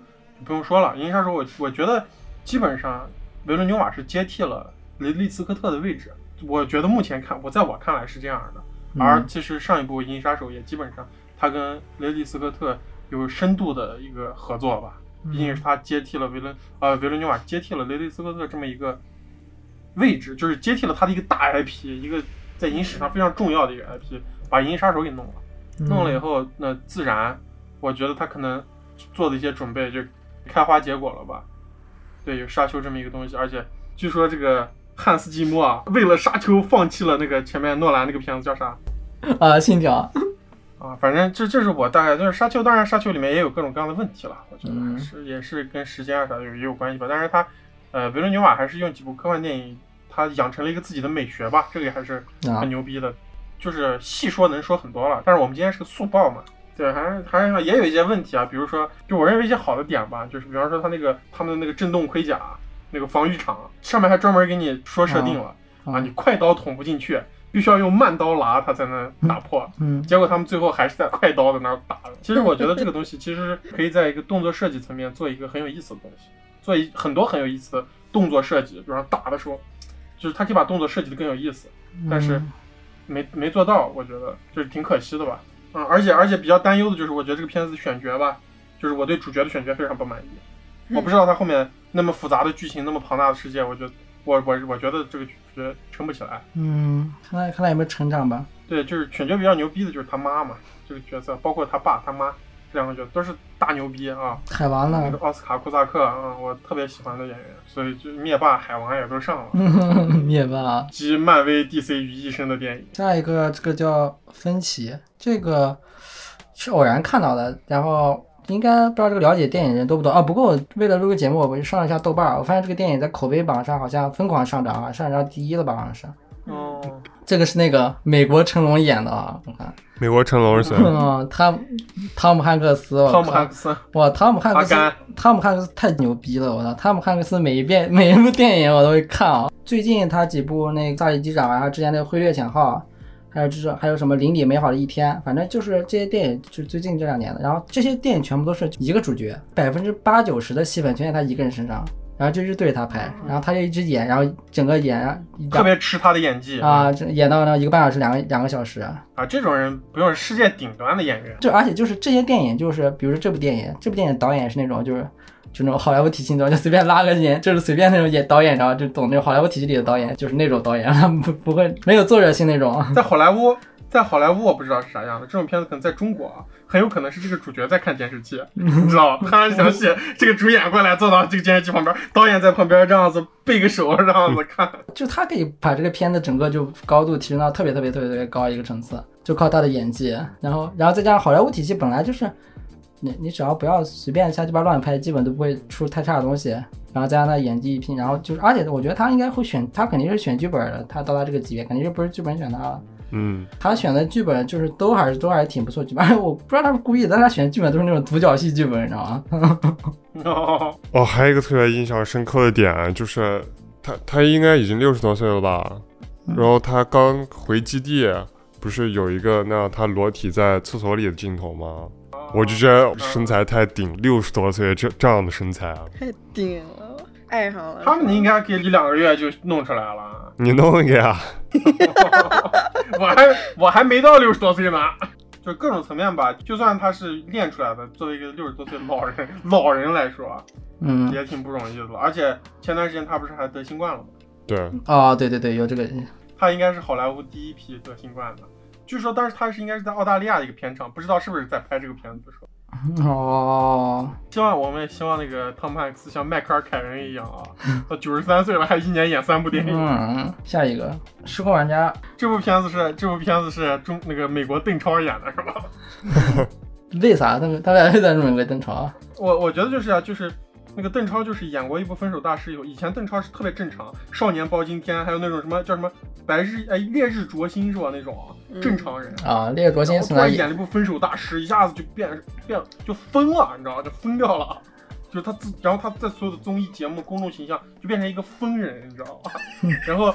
不用说了，《银翼杀手》我我觉得基本上维伦纽瓦是接替了雷利斯科特的位置，我觉得目前看我在我看来是这样的。而其实上一部《银翼杀手》也基本上他跟雷利斯科特有深度的一个合作吧，毕竟是他接替了维伦呃维伦纽瓦接替了雷利斯科特这么一个位置，就是接替了他的一个大 IP，一个在影史上非常重要的一个 IP，把《银翼杀手》给弄了。弄了以后，那自然，我觉得他可能做的一些准备就开花结果了吧。对，有沙丘这么一个东西，而且据说这个汉斯季默啊，为了沙丘放弃了那个前面诺兰那个片子叫啥？啊，信条，啊？反正这这是我大概就是沙丘，当然沙丘里面也有各种各样的问题了，我觉得还是也是跟时间啊啥的有也有关系吧。但是他呃，维伦纽瓦还是用几部科幻电影，他养成了一个自己的美学吧，这个也还是啊很牛逼的。就是细说能说很多了，但是我们今天是个速报嘛，对，还是还是也有一些问题啊，比如说，就我认为一些好的点吧，就是比方说他那个他们的那个震动盔甲那个防御场上面还专门给你说设定了啊啊，你快刀捅不进去，必须要用慢刀剌他才能打破。嗯结果他们最后还是在快刀的那儿打的。其实我觉得这个东西其实可以在一个动作设计层面做一个很有意思的东西，做一很多很有意思的动作设计，比方打的时候，就是他可以把动作设计的更有意思。但是没没做到，我觉得就是挺可惜的吧。嗯，而且而且比较担忧的就是，我觉得这个片子选角吧，就是我对主角的选角非常不满意。我不知道他后面那么复杂的剧情，那么庞大的世界，我觉得我我我觉得这个主角撑不起来。嗯，看来看来有没有成长吧？对，就是犬角比较牛逼的就是他妈嘛，这个角色，包括他爸他妈这两个角色都是大牛逼啊。海王呢那个？奥斯卡库萨克啊，我特别喜欢的演员，所以就灭霸、海王也都上了，灭霸。集漫威、DC 于一身的电影。下一个这个叫芬奇，这个是偶然看到的，然后应该不知道这个了解电影的人多不多啊。不过我为了录个节目，我上了一下豆瓣儿，我发现这个电影在口碑榜上好像疯狂上涨啊，上涨到第一了吧？好像是。哦，这个是那个美国成龙演的啊，我看，美国成龙是谁？嗯，汤汤姆汉克斯，汤姆汉克斯，哇，汤姆汉克斯，汤姆汉克斯太牛逼了，我操！汤姆汉克斯每一遍 每一部电影我都会看啊。最近他几部那个《萨利机长》啊，之前那个《挥掠潜号》，还有就是还有什么《邻里美好的一天》，反正就是这些电影就是最近这两年的。然后这些电影全部都是一个主角，百分之八九十的戏份全在他一个人身上，然后就一直对着他拍，然后他就一直演，然后整个演啊特别吃他的演技啊，演到那一个半小时、两个两个小时。啊！这种人不用世界顶端的演员，就而且就是这些电影，就是比如说这部电影，这部电影导演是那种就是就那种好莱坞体系，你知道，就随便拉个演，就是随便那种演导演，然后就懂那种好莱坞体系里的导演，就是那种导演，他不不会没有作者性那种。在好莱坞，在好莱坞我不知道是啥样的，这种片子可能在中国啊，很有可能是这个主角在看电视器，你知道吧？他想写这个主演过来坐到这个监视器旁边，导演在旁边这样子背个手这样子看，就他可以把这个片子整个就高度提升到特别特别特别特别高一个层次，就靠他的演技，然后然后再加上好莱坞体系本来就是，你你只要不要随便瞎鸡巴乱拍，基本都不会出太差的东西。然后加上他演技一拼，然后就是，而且我觉得他应该会选，他肯定是选剧本的。他到他这个级别，肯定是不是剧本选他了。嗯，他选的剧本就是都还是都还是挺不错剧本，我不知道他是故意的，但他选的剧本都是那种独角戏剧本，你知道吗？哦，哦，还有一个特别印象深刻的点就是他他应该已经六十多岁了吧？嗯然后他刚回基地，不是有一个那他裸体在厕所里的镜头吗？我就觉得身材太顶，六十多岁这这样的身材啊，太顶了。爱上了。他们应该给一两个月就弄出来了。你弄一个呀？我还我还没到六十多岁呢，就各种层面吧。就算他是练出来的，作为一个六十多岁的老人老人来说，嗯，也挺不容易的了。而且前段时间他不是还得新冠了吗？对，哦，对对对，有这个，他应该是好莱坞第一批得新冠的。据说当时他是应该是在澳大利亚的一个片场，不知道是不是在拍这个片子的时候。哦，希望我们也希望那个汤姆汉克斯像迈克尔凯恩一样啊，到九十三岁了还一年演三部电影。嗯，下一个《失控玩家这部片子是这部片子是中那个美国邓超演的是吧？》，为啥他们他俩为啥这么个邓超啊？我我觉得就是啊，就是那个邓超就是演过一部《分手大师》以后，以前邓超是特别正常，少年包青天，还有那种什么叫什么白日哎烈日灼心是吧？那种正常人。啊，烈日灼心然后突然演了一部《分手大师》，一下子就变变就疯了，你知道吗？就疯掉了。就是他自，然后他在所有的综艺节目、公众形象就变成一个疯人，你知道吗？然后，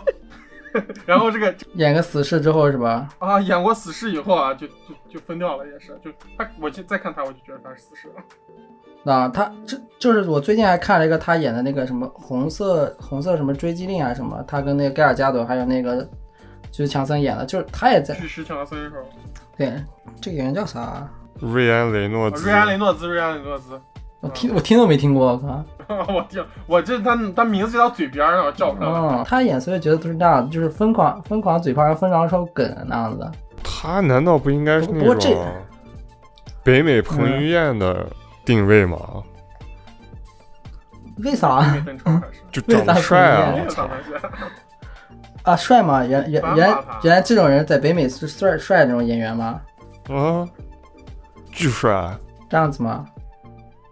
然后这个演个死侍之后是吧？啊，演过死侍以后啊，就就就疯掉了，也是。就他，我就再看他，我就觉得他是死侍了。啊，他这就是我最近还看了一个他演的那个什么红色红色什么追击令啊什么，他跟那个盖尔加朵还有那个就是强森演的，就是他也在强森是吧？对这个演员叫啥？啊瑞安雷诺兹，瑞安雷诺兹，瑞安雷诺兹。我听我听都没听过，我靠！我听，我这他他名字就到嘴边上，我叫不上来。嗯，他演所以觉得都是那样的，就是疯狂疯狂嘴炮，疯狂说梗那样子。他难道不应该是那不过这种北美彭于晏的定位嘛？为啥。就长得帅啊！啊？帅吗？原原原原来这种人在北美是帅帅那种演员吗？啊，巨帅！这样子吗？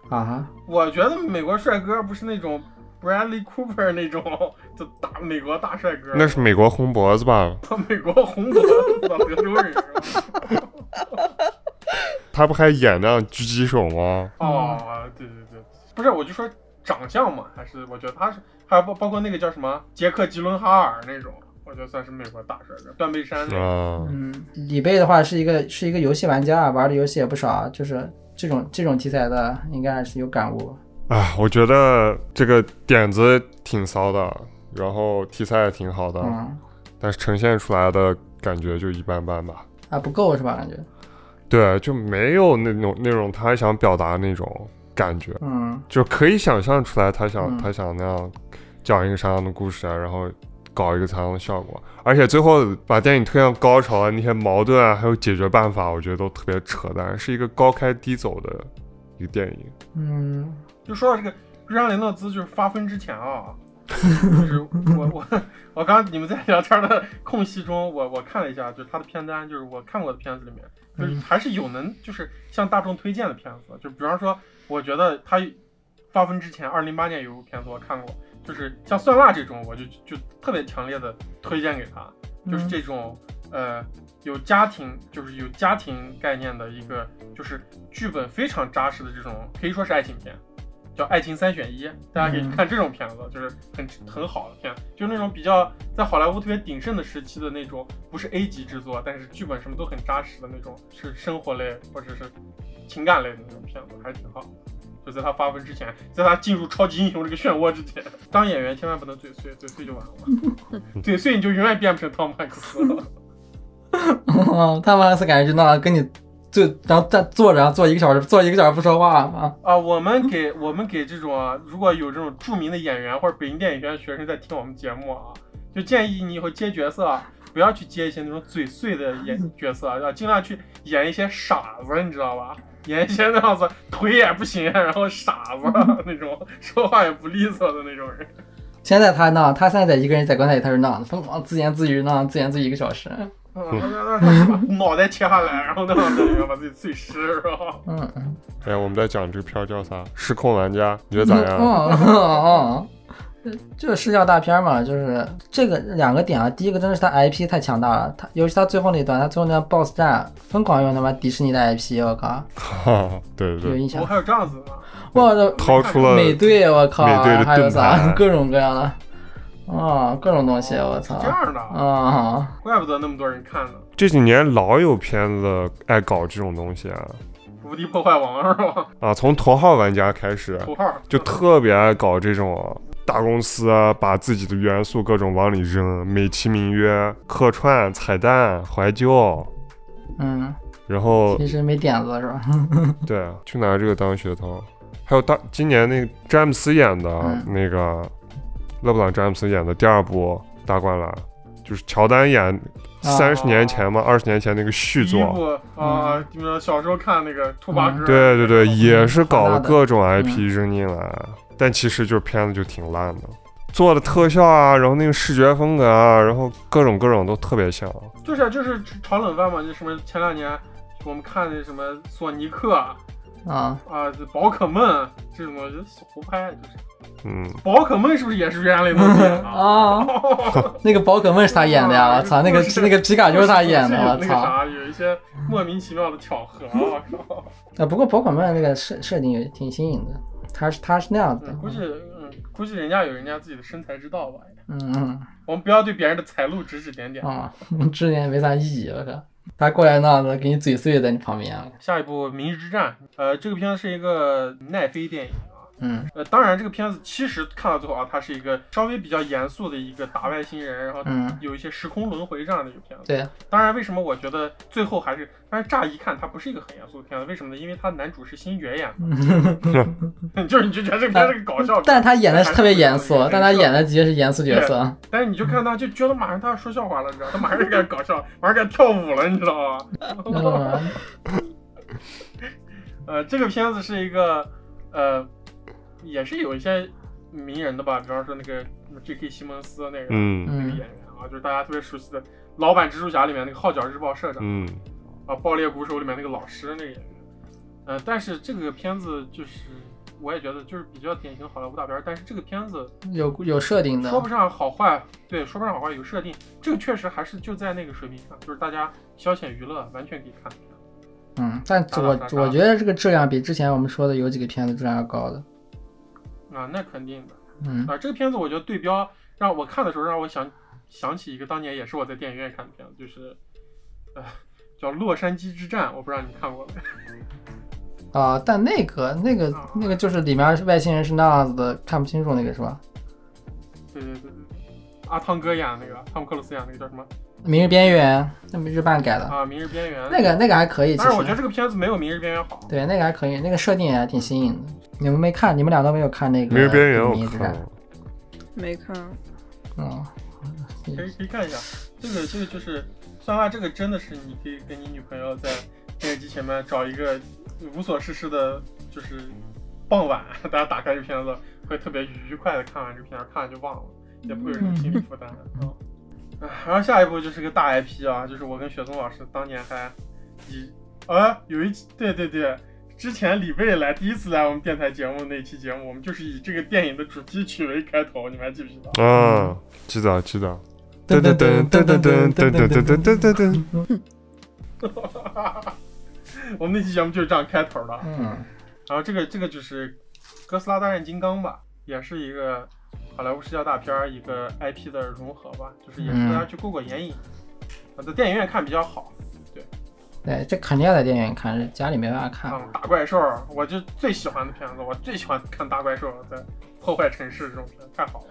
啊？我觉得美国帅哥不是那种 Bradley Cooper 那种，就大美国大帅哥。那是美国红脖子吧？美国红脖子的德州人？他不还演那样狙击手吗？哦，对对对，不是，我就说长相嘛，还是我觉得他是，还有包包括那个叫什么杰克吉伦哈尔那种，我觉得算是美国大帅哥，断背山那种。啊，嗯，李贝的话是一个是一个游戏玩家，玩的游戏也不少，就是这种这种题材的应该还是有感悟。啊，我觉得这个点子挺骚的，然后题材也挺好的，嗯，但是呈现出来的感觉就一般般吧。啊不够是吧？感觉。对，就没有那种那种他想表达那种感觉，嗯。就可以想象出来他想、嗯。他想那样讲一个啥样的故事啊，然后搞一个啥样的效果，而且最后把电影推向高潮的，那些矛盾啊，还有解决办法，我觉得都特别扯淡，是一个高开低走的一个电影。嗯。就说到这个瑞安雷诺兹，就是发疯之前啊，就是我我我刚刚你们在聊天的空隙中，我我看了一下，就是他的片单，就是我看过的片子里面，就是嗯。还是有能就是向大众推荐的片子，就比方说，我觉得他发疯之前，二零零八年有部片子我看过，就是像蒜辣这种，我就就特别强烈的推荐给他，就是这种呃有家庭就是有家庭概念的一个，就是剧本非常扎实的这种，可以说是爱情片。叫《爱情三选一》，大家可以嗯看这种片子，就是很很好的片，就那种比较在好莱坞特别鼎盛的时期的那种，不是 A 级制作，但是剧本什么都很扎实的那种，是生活类或者是情感类的那种片子，还是挺好的。就在他发疯之前，在他进入超级英雄这个漩涡之前，当演员千万不能嘴碎，嘴碎就完了。嘴碎你就永远变不成汤姆汉克斯了。哦，他们汉克斯感觉就那样跟你就然后站坐着，坐一个小时，坐一个小时不说话啊。啊，我们给我们给这种啊，如果有这种著名的演员或者北京电影学院学生在听我们节目啊，就建议你以后接角色啊，不要去接一些那种嘴碎的演角色啊，要尽量去演一些傻子，你知道吧？演一些那样子腿也不行，然后傻子那种说话也不利索的那种人。现在他那，他现在在一个人在棺材里，他是那样的，疯狂自言自语，那样自言自语一个小时。脑袋切下来，然后那样子然后把自己碎尸，是吧？嗯嗯哎，我们在讲这个片儿叫啥？《失控玩家》，你觉得咋样？哦哦，就是视效大片嘛，就是这个两个点啊。第一个真的是他 IP 太强大了，他尤其他最后那段，他最后那段 BOSS 战疯狂用他妈迪士尼的 IP，我靠，哈哈，对对对，有印象我。还有这样子呢，哇，这掏出了美队，我靠，美队的还有啥各种各样的，啊，各种东西，我操是这样的，啊！怪不得那么多人看呢。这几年老有片子爱搞这种东西啊无敌破坏王是吧？啊！从头号玩家开始，头号就特别爱搞这种大公司啊，把自己的元素各种往里扔，美其名曰客串、彩蛋、怀旧，嗯，然后其实没点子是吧？对，就拿这个当噱头。还有大今年那个詹姆斯演的、嗯那个勒布朗詹姆斯演的第二部大灌篮，就是乔丹演三十年前嘛，二十、年前那个续作。第一部啊，你们小时候看那个兔八哥，对对对，也是搞了各种嗯 IP 扔进来，但其实就是片子就挺烂的，做的特效啊，然后那个视觉风格啊，然后各种各种都特别像。就是就是炒冷饭嘛，就什么前两年我们看那什么索尼克啊，啊，这宝可梦这种东西胡拍，就是嗯，宝可梦是不是也是原来那演的？啊 那个宝可梦是他演的呀！我操，那个那个皮卡丘是他演的，我那个操！啥，有一些莫名其妙的巧合，我靠！啊，不过宝可梦那个设设定也挺新颖的，他是他是那样子的嗯，估计嗯，估计人家有人家自己的生财之道吧。嗯嗯我们不要对别人的财路指指点点。啊，指点也没啥意义，我靠，他过来那样子给你嘴碎在你旁边，下一部《明日之战》，呃，这个片子是一个奈飞电影。嗯。呃，当然，这个片子其实看到最后啊，它是一个稍微比较严肃的一个打外星人，然后嗯，有一些时空轮回这样的一个片子。对，当然，为什么我觉得最后还是，但是乍一看它不是一个很严肃的片子，为什么呢？因为它男主是星爵演的，就是你就觉得这个片子是个搞笑片，但他演的是特别严肃，但他演的，的的确是严肃角色，但是你就看他就觉得马上他要说笑话了，你知道，他马上就开始搞笑，马上开始跳舞了，你知道吗？嗯。呃，这个片子是一个，呃，也是有一些名人的吧，比方说那个 J.K. 西蒙斯那个、嗯那个嗯演员啊，就是大家特别熟悉的《老版蜘蛛侠》里面那个《号角日报》社长、嗯啊，《爆裂鼓手》里面那个老师那个演员。呃，但是这个片子就是，我也觉得就是比较典型好莱坞大片，但是这个片子有有设定的说，不上好坏，对，说不上好坏，有设定，这个确实还是就在那个水平上，就是大家消遣娱乐完全可以看的。嗯，但我我觉得这个质量比之前我们说的有几个片子质量要高的，啊，那肯定的。嗯啊，这个片子我觉得对标让我看的时候让我想想起一个当年也是我在电影院看的片子，就是呃叫《洛杉矶之战》，我不知道你看过没？啊，但那个那个那个就是里面外星人是那样子的，看不清楚那个是吧？对对对对，阿汤哥演的那个，汤姆克鲁斯演的那个叫什么明日边缘，那么日漫改的，啊？《明日边缘》那个那个还可以，其但是我觉得这个片子没有《明日边缘》好。对那个还可以，那个设定也还挺新颖的。你们没看，你们俩都没有看那个明日边缘《没看，嗯，可以可以看一下，这个这个就是，算话这个真的是你可以跟你女朋友在电视机前面找一个无所事事的，就是傍晚，大家打开这个片子，会特别愉快的看完这个片子，看完就忘了，也不会有什么心理负担。嗯，啊 然后下一步就是个大 IP 啊，就是我跟雪松老师当年还以啊有一期对对对。之前李贝来第一次来我们电台节目那期节目，我们就是以这个电影的主题曲为开头，你们还记不记得？啊，记得记得，噔噔噔噔噔噔噔噔噔噔噔噔噔噔，我们那期节目就是这样开头的。嗯然后这个这个就是《哥斯拉大战金刚》吧，也是一个好莱坞视角大片儿，一个 IP 的融合吧，就是也是大家去过过眼瘾。啊，在电影院看比较好。对，这肯定要在电影院看，家里没办法看。嗯，打怪兽，我就最喜欢的片子，我最喜欢看大怪兽在破坏城市这种片，太好了。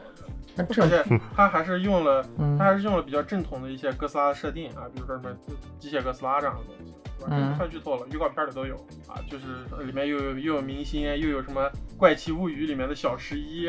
我觉得那而，且 它还是用了，嗯它还是用了比较正统的一些哥斯拉的设定啊，比如说什么机械哥斯拉这样的东西，对吧？这嗯不算剧透了，预告片里都有啊，就是里面又有又有明星，又有什么《怪奇物语》里面的小十一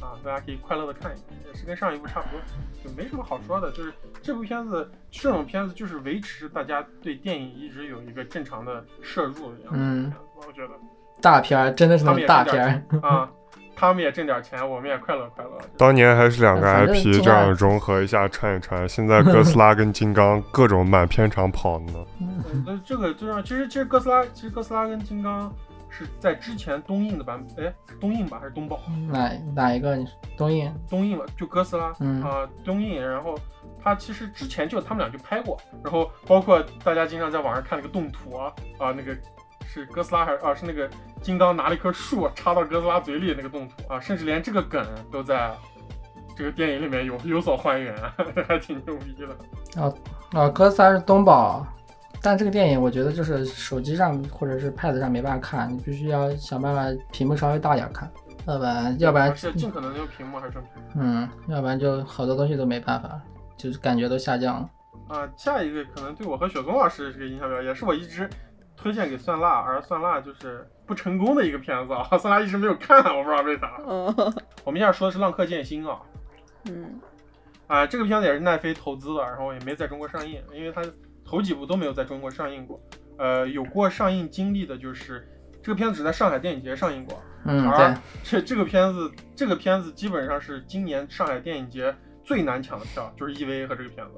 啊，大家可以快乐的看一看，也是跟上一部差不多，就没什么好说的。就是这部片子，这种片子就是维持大家对电影一直有一个正常的摄入的样子。嗯，我觉得大片儿真的是那他大片儿。啊，他们也挣点钱，我们也快乐快乐。当年还是两个 IP 这样融合一下串一串，现在哥斯拉跟金刚各种满片场跑呢。嗯 那这个就让其实其实哥斯拉其实哥斯拉跟金刚是在之前东映的版本，哎，是东映吧还是东宝？哪哪一个？你东映？东映吧，就哥斯拉啊、嗯东映。然后他其实之前就他们俩就拍过，然后包括大家经常在网上看那个动图啊啊那个。是哥斯拉还是啊？是那个金刚拿了一棵树插到哥斯拉嘴里那个动图啊，甚至连这个梗都在这个电影里面有有所还原，还挺牛逼的。啊，哥斯拉是东宝，但这个电影我觉得就是手机上或者是 Pad 上没办法看，你必须要想办法屏幕稍微大点儿看。要不然要不然尽可能的用屏幕还是正屏嗯，要不然就好多东西都没办法，就是感觉都下降了。啊。下一个可能对我和雪松老师这个印象比较，也是我一直推荐给酸辣，而酸辣就是不成功的一个片子啊。酸辣一直没有看，我不知道为啥。哦，我们现在说的是《浪客剑心》啊，嗯啊，这个片子也是奈飞投资的，然后也没在中国上映，因为它头几部都没有在中国上映过。呃，有过上映经历的就是这个片子只在上海电影节上映过，嗯，而对，这这个片子这个片子基本上是今年上海电影节最难抢的票，就是 EVA 和这个片子。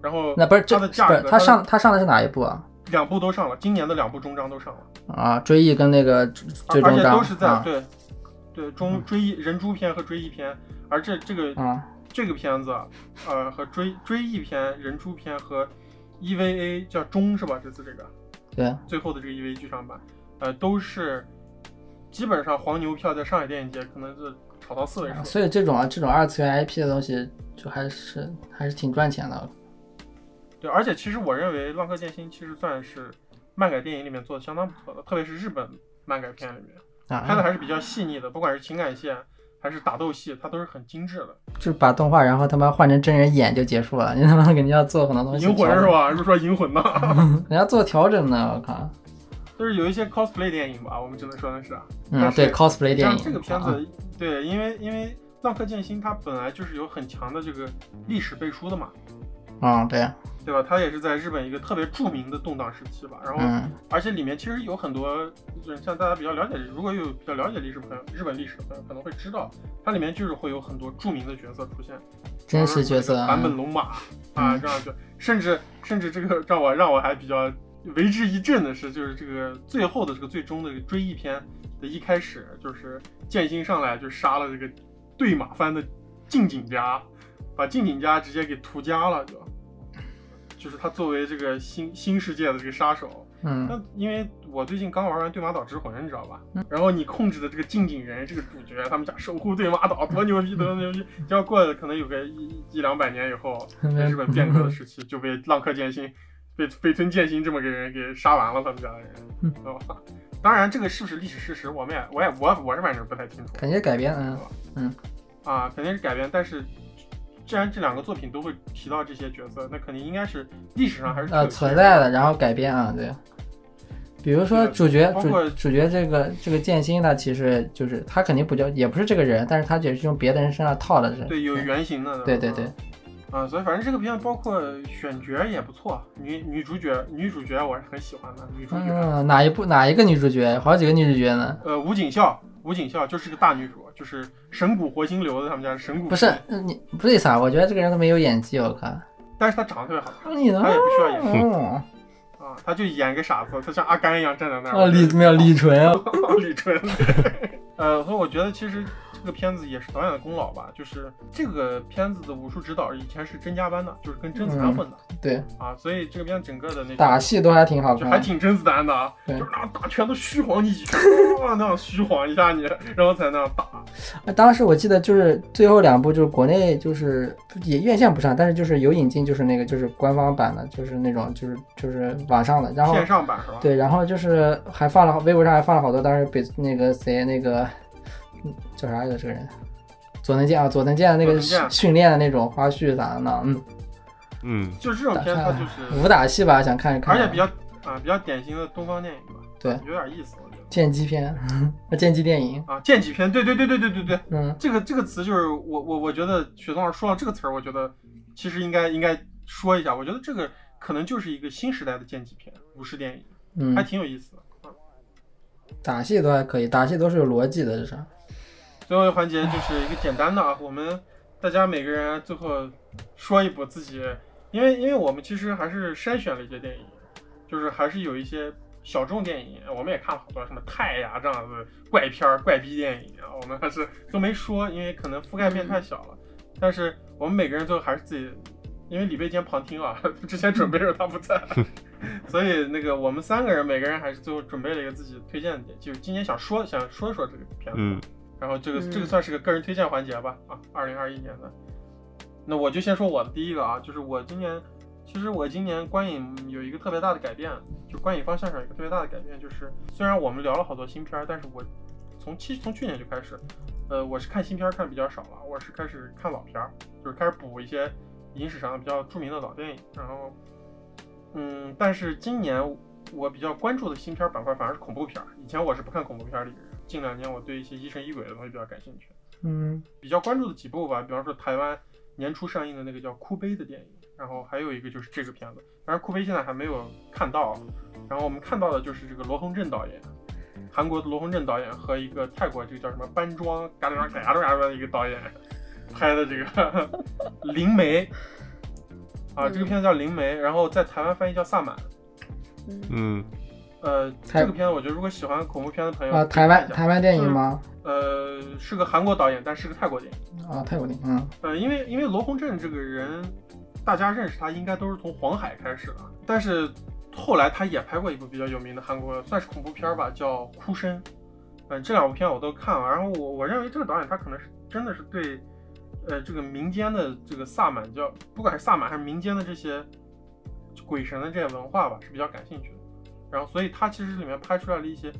然后那不是这它的价格，不是他上它上的是哪一部啊？两部都上了，今年的两部终章都上了，啊，追忆跟那个最而且都是在、啊。对对中追忆人猪篇和追忆篇，而这这个啊。这个片子，呃，和追追忆篇、人猪篇和 EVA 叫中是吧？这次这个对，最后的这个 EVA 剧场版，呃，都是基本上黄牛票在上海电影节可能是炒到四位数。所以这种啊这种二次元 IP 的东西就还是还是挺赚钱的。对，而且其实我认为《浪客剑心》其实算是漫改电影里面做的相当不错的，特别是日本漫改片里面拍的啊，还是比较细腻的，不管是情感线还是打斗戏，它都是很精致的。就是把动画然后他妈换成真人演就结束了，你他妈肯定要做很多东西。银魂是？吧？是说银魂呢？人家做调整呢，我靠。就是有一些 cosplay 电影吧，我们只能说的是。嗯，对 cosplay 电影。这个片啊子，对，因为因为《浪客剑心》它本来就是有很强的这个历史背书的嘛，嗯，对，对吧？它也是在日本一个特别著名的动荡时期吧。然后，嗯而且里面其实有很多，就是像大家比较了解，如果有比较了解历史朋友，日本历史的朋友可能会知道，它里面就是会有很多著名的角色出现，真实角色。坂本龙马啊，嗯这样就甚至甚至这个让我让我还比较为之一振的是，就是这个最后的这个最终的这个追忆篇的一开始，就是剑心上来就杀了这个对马藩的近景家，把近景家直接给屠家了，就就是他作为这个新新世界的这个杀手。嗯那因为我最近刚玩完《对马岛之魂》，你知道吧？嗯然后你控制的这个近景人这个主角，他们家守护对马岛多牛逼，多牛逼！结果过了可能有个一一两百年以后，在日本变革的时期，就被浪客剑心、被北村剑心这么个人给杀完了，他们家的人，嗯知道吧？当然，这个是不是历史事实，我们也我也我我是反正不太清楚肯定是改编，嗯啊，肯定是改编，但是。既然这两个作品都会提到这些角色，那肯定应该是历史上还是呃存在的，然后改编啊，对。比如说主角主包括主角这个这个剑心呢，其实就是他肯定不叫也不是这个人，但是他也是用别的人身上套的是。对有原型的，对对对，啊，所以反正这个片包括选角也不错，女女主角女主角我是很喜欢的，女主角，嗯，哪一部哪一个女主角？好几个女主角呢？呃，吴谨孝，吴景孝就是个大女主，就是神谷活心流的他们家神谷，不是，呃你不是啥？我觉得这个人都没有演技，我靠。但是他长得特别好看他？也不需要演技，啊，他就演个傻子，他像阿甘一样站在那儿，哦，李没有李纯啊，李纯，呃，所以我觉得其实这个片子也是导演的功劳吧，就是这个片子的武术指导以前是甄家班的，就是跟甄子丹混的、对，啊，所以这个片整个的那打戏都还挺好就还。挺甄子丹的啊，就对是那样打拳都虚晃你几拳，哇那样虚晃一下你，然后才那样打。啊当时我记得就是最后两部，就是国内就是也院线不上，但是就是有引进，就是那个就是官方版的，就是那种就是就是网上的，然后线上版是吧？对，然后就是还放了微博上还放了好多当时北那个谁那个嗯叫啥来着这个人，佐藤健啊，佐藤健的那个训练的那种花絮啥的呢，嗯，嗯，就这种片它就是，武打戏吧，想看一看，而且比较啊比较典型的东方电影吧，对。有点意思我觉得。剑击片，剑击电影，啊，剑击片，对对对对对对对，嗯，这个这个词就是我我我觉得雪松老师说到这个词儿，我觉得其实应该应该说一下，我觉得这个可能就是一个新时代的剑击片武士电影，还嗯，挺有意思的。嗯。打戏都还可以，打戏都是有逻辑的，这是。最后一个环节就是一个简单的啊，我们大家每个人最后说一部自己，因为因为我们其实还是筛选了一些电影，就是还是有一些小众电影，我们也看了好多什么泰呀这样子怪片儿、怪逼电影啊，我们还是都没说，因为可能覆盖面太小了。但是我们每个人最后还是自己，因为李贝今天旁听啊，之前准备的时候他不在，所以那个我们三个人每个人还是最后准备了一个自己推荐的点，就是今年想说想说一说这个片子。嗯，然后这个嗯这个算是个个人推荐环节吧，啊，二零二一年的。那我就先说我的第一个啊，就是我今年，其实我今年观影有一个特别大的改变，就观影方向上有一个特别大的改变，就是虽然我们聊了好多新片儿，但是我从去从去年就开始，呃，我是看新片儿看比较少了，我是开始看老片儿，就是开始补一些影史上比较著名的老电影。然后，嗯，但是今年我比较关注的新片儿板块反而是恐怖片儿。以前我是不看恐怖片儿的人，近两年我对一些疑神疑鬼的东西比较感兴趣。嗯比较关注的几部吧，比方说台湾年初上映的那个叫《哭悲》的电影，然后还有一个就是这个片子，当然《哭悲》现在还没有看到，然后我们看到的就是这个罗洪镇导演，韩国的罗洪镇导演和一个泰国这个叫什么班庄嘎达嘎嘎嘎的一个导演 拍的这个《灵媒》啊，这个片子叫《灵媒》，然后在台湾翻译叫《萨满》。嗯，呃，这个片子我觉得如果喜欢恐怖片的朋友啊，台湾台湾电影吗？呃是个韩国导演，但是个泰国电影。啊，泰国电影，嗯呃，因为因为罗洪镇这个人，大家认识他应该都是从黄海开始的，但是后来他也拍过一部比较有名的韩国算是恐怖片吧，叫《哭声》。嗯、这两部片我都看了，然后我我认为这个导演他可能是真的是对，呃，这个民间的这个萨满教，不管是萨满还是民间的这些鬼神的这些文化吧，是比较感兴趣的。然后，所以他其实里面拍出来了一些，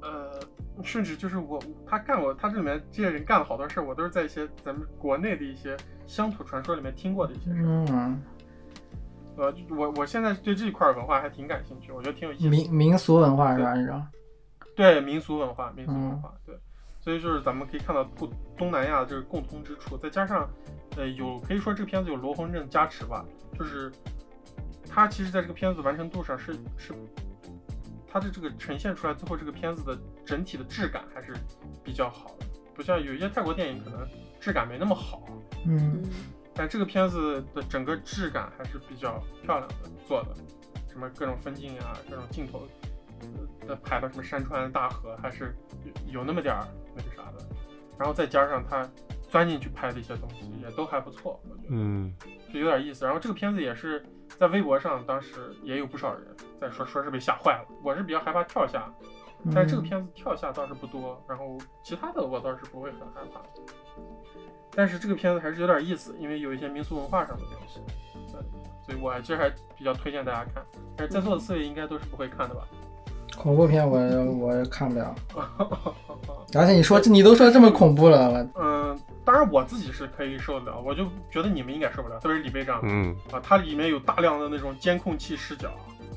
呃，甚至就是我他干过，他这里面这些人干了好多事儿，我都是在一些咱们国内的一些乡土传说里面听过的一些事儿。嗯，呃，我我现在对这一块文化还挺感兴趣，我觉得挺有意思的。民民俗文化是吧？你知道，对民俗文化，民俗文嗯化，对，所以就是咱们可以看到不东南亚的这个共通之处，再加上，呃，有可以说这个片子有罗红镇加持吧，就是它其实在这个片子完成度上是是，它的这个呈现出来最后这个片子的整体的质感还是比较好的，不像有一些泰国电影可能质感没那么好，嗯嗯。但这个片子的整个质感还是比较漂亮的做的，什么各种分镜啊，各种镜头，呃，拍的什么山川大河，还是有有那么点儿那个啥的。然后再加上他钻进去拍的一些东西，也都还不错，我觉得。嗯就有点意思。然后这个片子也是在微博上，当时也有不少人在说，说是被吓坏了。我是比较害怕跳下，但是这个嗯片子跳下倒是不多，然后其他的我倒是不会很害怕。但是这个片子还是有点意思，因为有一些民俗文化上的东西所以我其实还比较推荐大家看。但是在座的四位应该都是不会看的吧？恐怖片我我看不了，而且你说这你都说这么恐怖了，嗯，当然我自己是可以受得了，我就觉得你们应该受不了，特别是李贝章嗯，啊，它里面有大量的那种监控器视角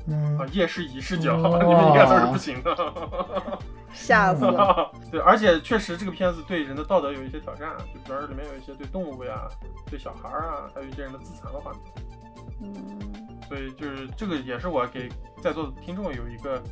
嗯。啊，夜视仪视角，哇。你们应该都是不行的。吓死了。对，而且确实这个片子对人的道德有一些挑战，就比方说里面有一些对动物呀、对小孩儿啊，还有一些人的自残的画面，嗯。所以就是这个也是我给在座的听众有一个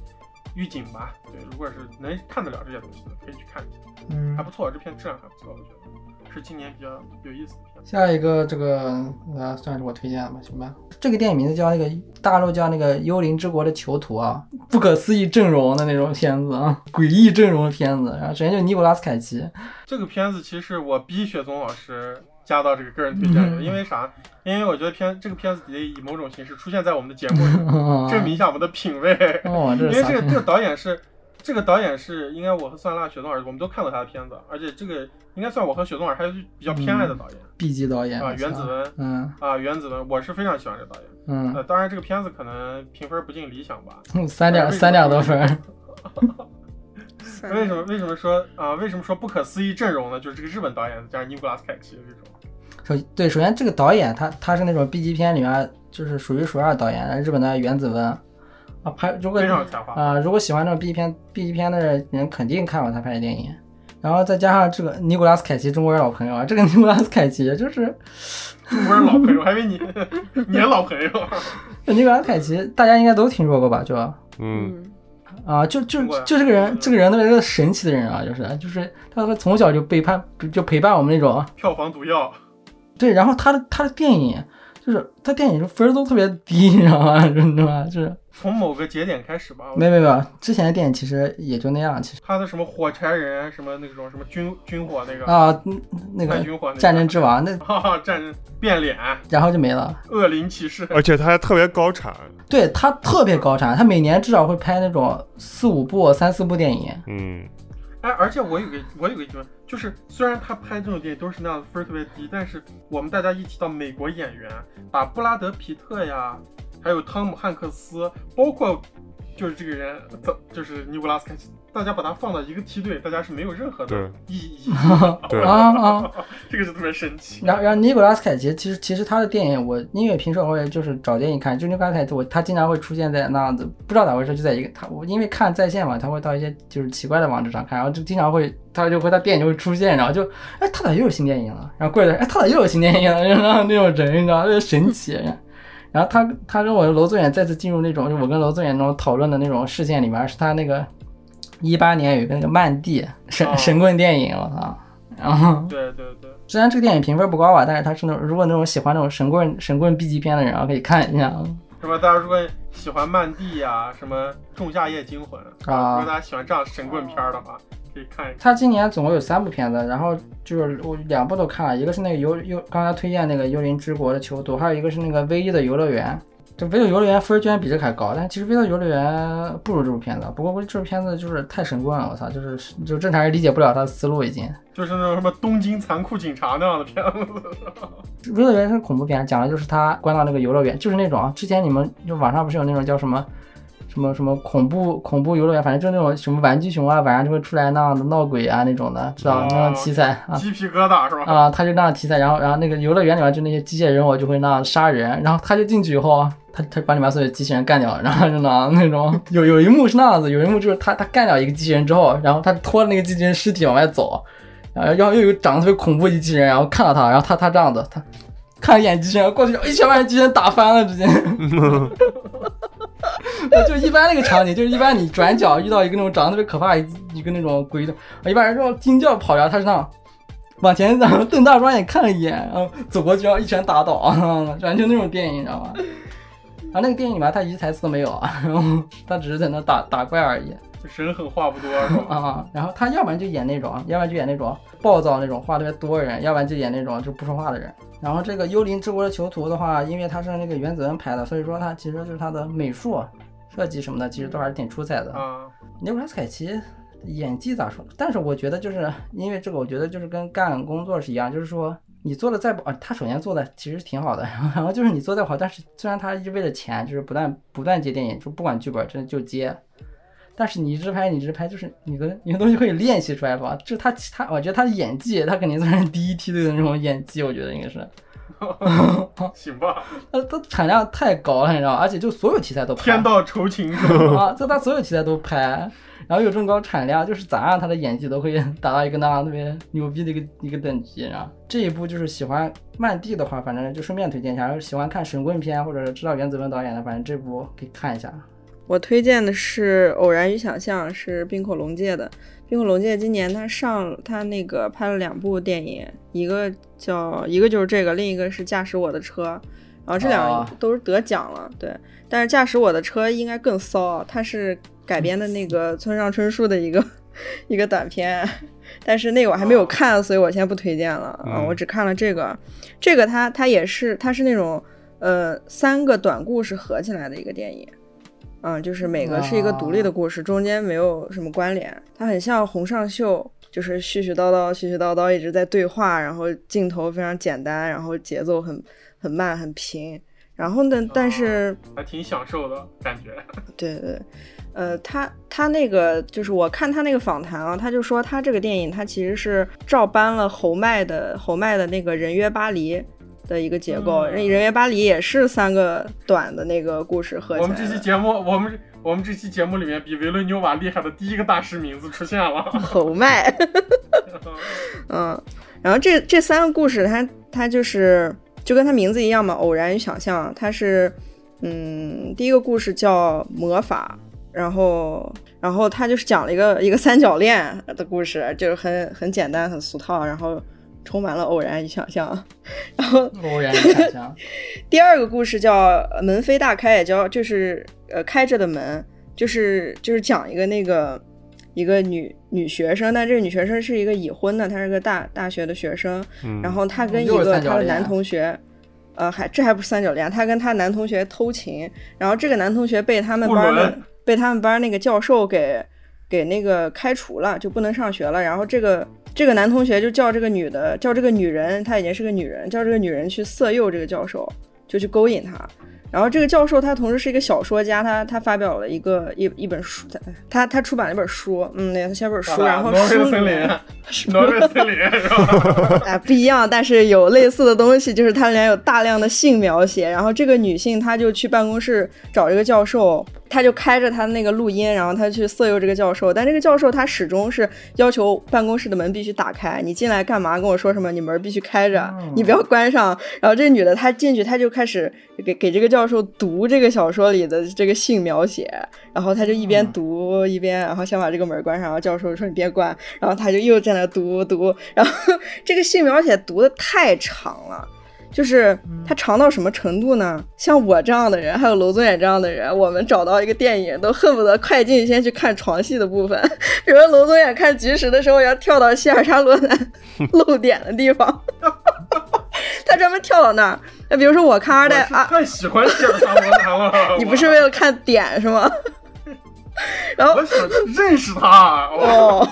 预警吧。对，如果是能看得了这些东西的，可以去看一下，嗯。还不错，这片质量还不错，我觉得是今年比较有意思的片子。下一个这个呃算是我推荐的吧，行吧？这个电影名字叫那个大陆叫那个《幽灵之国的囚徒》啊，不可思议阵容的那种片子啊，诡异阵容的片子。然后首先就尼古拉斯凯奇，这个片子其实我逼雪松老师加到这个个人推荐里，嗯因为啥？因为我觉得片这个片子得以某种形式出现在我们的节目里，证明一下我们的品味。哦，因为这个这个导演是，这个导演是应该我和酸辣、雪冬老师我们都看过他的片子，而且这个应该算我和雪冬老师还是比较偏爱的导演、B 级导演啊，袁子文嗯啊，袁子文，我是非常喜欢这导演。呃，嗯，当然这个片子可能评分不尽理想吧。三点三点多分，为什么为什么说啊、为什么说不可思议阵容呢？就是这个日本导演加上尼古拉斯凯奇这种。首对，首先这个导演他他是那种 B 级片里面就是数一数二导演，日本的原子文啊，拍如果非常有才华啊、如果喜欢这种 B 级片 B 级片的人肯定看过他拍的电影，然后再加上这个尼古拉斯凯奇中国人老朋友啊，这个尼古拉斯凯奇就是 中国人老朋友，还以为你 你的老朋友。尼古拉斯凯奇大家应该都听说过吧？就嗯啊、嗯，就就就这个人这个人特别个神奇的人啊，就是就是他会从小就背叛就陪伴我们那种。票房毒药，对，然后他的他的电影就是他电影分都特别低，你知道吗？你知道吗？就是从某个节点开始吧。没没没，之前的电影其实也就那样，其实。他的什么火柴人，什么那种什么军军火那个。啊，嗯那个军火那个。战争之王那 哈哈，战争变脸，然后就没了。恶灵骑士，而且他还特别高产，对他特别高产，他每年至少会拍那种四五部、三四部电影。嗯，哎，而且我有个我有个疑问，就是虽然他拍这种电影都是那样分儿特别低，但是我们大家一提到美国演员，把布拉德皮特呀，还有汤姆汉克斯，包括就是这个人，怎就是尼古拉斯凯奇，大家把他放到一个梯队，大家是没有任何的意义，对啊啊！这个是特别神奇。然后，然后尼古拉斯凯奇，其实其实他的电影，我因为平时我也就是找电影看，就尼古拉斯凯奇，我他经常会出现在那样子，不知道咋回事，就在一个他我因为看在线嘛，他会到一些就是奇怪的网址上看，然后就经常会他就会他电影就会出现，然后就哎他咋又有新电影了？然后过一段哎他咋又有新电影了？然后那种人你知道，特别神奇。然后他他跟我楼宗远再次进入那种就我跟楼宗远那种讨论的那种视线里面，是他那个一八年有一个那个漫地神哦。神棍电影，我操！然后对对对，虽然这个电影评分不高吧，但是他是那种如果那种喜欢那种神棍神棍 B 级片的人啊，可以看一下。是吧大家如果喜欢漫地呀、什么仲夏夜惊魂啊。如果大家喜欢这样神棍片的话，可以看一看。他今年总共有三部片子，然后就是我两部都看了，一个是那个幽幽刚才推荐那个《幽灵之国的囚徒》，还有一个是那个《唯一的游乐园》。这《唯一的游乐园》分居然比这还高，但其实《唯一的游乐园》不如这部片子。不过这部片子就是太神棍了，我操，就是就正常人理解不了他的思路已经。就是那种什么东京残酷警察那样的片子。游乐园是恐怖片，讲的就是他关到那个游乐园，就是那种啊之前你们就网上不是有那种叫什么什么什么恐怖恐怖游乐园，反正就是那种什么玩具熊啊，晚上就会出来那样的闹鬼啊那种的，知道、哦那种题材啊。鸡皮疙瘩是吧？啊，他就那样题材，然后然后那个游乐园里面就那些机械人偶就会那样杀人，然后他就进去以后，他他把里面所有机器人干掉了，然后就那 那种有有一幕是那样子，有一幕就是他他干掉一个机器人之后，然后他拖着那个机器人尸体往外走，然后然后又有长得特别恐怖的机器人，然后看到他，然后他他这样子，他看了一眼机器人过去，一拳把人机器人打翻了，直接。就一般那个场景，就是一般你转角遇到一个那种长得特别可怕一个那种鬼的，一般人说惊叫跑，呀他是那样往前，然 后瞪大双眼看了一眼，然后走过去，要一拳打倒，完全那种电影，你知道吗？然后那个电影里面他一句台词都没有啊，然后他只是在那打打怪而已人狠话不多是吧？啊。然后他要不然就演那种，要不然就演那种暴躁那种话特别多的人，要不然就演那种就不说话的人。然后这个《幽灵之国的囚徒》的话，因为他是那个原子文拍的，所以说他其实就是他的美术设计什么的，其实都还是挺出彩的。啊，尼古拉斯凯奇演技咋说？但是我觉得就是因为这个，我觉得就是跟干工作是一样，就是说你做的再不啊，他首先做的其实挺好的，然后就是你做得再好，但是虽然他一直为了钱，就是不断不断接电影，就不管剧本真的就接。但是你一直拍，你一直拍，就是你的你的东西可以练习出来吧？就是他他，我觉得他的演技，他肯定算是第一梯队的那种演技，我觉得应该是。行吧，他他产量太高了，你知道吗？而且就所有题材都拍。天道酬勤？啊，就他所有题材都拍，然后有这么高产量，就是咋样他的演技都可以达到一个那样特别牛逼的一个一个等级，然后这一部就是喜欢漫地的话，反正就顺便推荐一下；喜欢看神棍片或者知道原子文导演的，反正这部可以看一下。我推荐的是《偶然与想象》，是冰口龙介的。冰口龙介今年他上他那个拍了两部电影，一个叫一个就是这个，另一个是《驾驶我的车》，然后这两哦个都是得奖了。对，但是《驾驶我的车》应该更骚，它是改编的那个村上春树的一个 一个短片，但是那个我还没有看，所以我先不推荐了啊、嗯我只看了这个，这个它它也是它是那种呃三个短故事合起来的一个电影。嗯，就是每个是一个独立的故事，中间没有什么关联。它很像洪尚秀，就是絮絮叨叨、絮絮叨叨一直在对话，然后镜头非常简单，然后节奏很很慢、很平。然后呢，但是还挺享受的感觉。对对，呃，他他那个就是我看他那个访谈啊，他就说他这个电影他其实是照搬了侯麦的侯麦的那个人约巴黎的一个结构，嗯人人约巴黎也是三个短的那个故事合起来我们这期。节目，我们我们这期节目里面比维伦纽瓦厉害的第一个大师名字出现了。侯麦，嗯，然后这这三个故事它，它就是就跟它名字一样嘛，偶然与想象。它是，嗯，第一个故事叫魔法，然后然后他就是讲了一个一个三角恋的故事，就是很很简单很俗套，然后充满了偶然与想象。然后偶然与想象，第二个故事叫呃门非大开，也叫就是呃开着的门，就是就是讲一个那个一个女女学生，但这个女学生是一个已婚的，她是个大大学的学生，嗯，然后她跟一个她的男同学。呃，还这还不是三角恋，她跟她男同学偷情，然后这个男同学被他们班的被他们班那个教授给给那个开除了，就不能上学了。然后这个这个男同学就叫这个女的，叫这个女人，她已经是个女人，叫这个女人去色诱这个教授，就去勾引他。然后这个教授他同时是一个小说家，他他发表了一个一一本书，他他出版了一本书，嗯，对，他写本书，然后挪威书里的森挪威森林是吧？哎不一样，但是有类似的东西，就是它里面有大量的性描写，然后这个女性她就去办公室找这个教授，她就开着她那个录音，然后她去色诱这个教授，但这个教授他始终是要求办公室的门必须打开，你进来干嘛？跟我说什么？你门必须开着，你不要关上。然后这女的她进去，她就开始给给这个教授读这个小说里的这个性描写，然后他就一边读一边，然后想把这个门关上，然后教授说你别关，然后他就又在那读读，然后 这个性描写读的太长了。就是它长到什么程度呢？像我这样的人，还有娄宗远这样的人，我们找到一个电影都恨不得快进先去看床戏的部分。比如说娄宗远看《菊石》的时候，要跳到希尔莎罗南 露点的地方，他专门跳到那儿。那比如说我看二代啊，太喜欢希尔莎罗南了。你不是为了看点是吗？然后我想认识他，哦，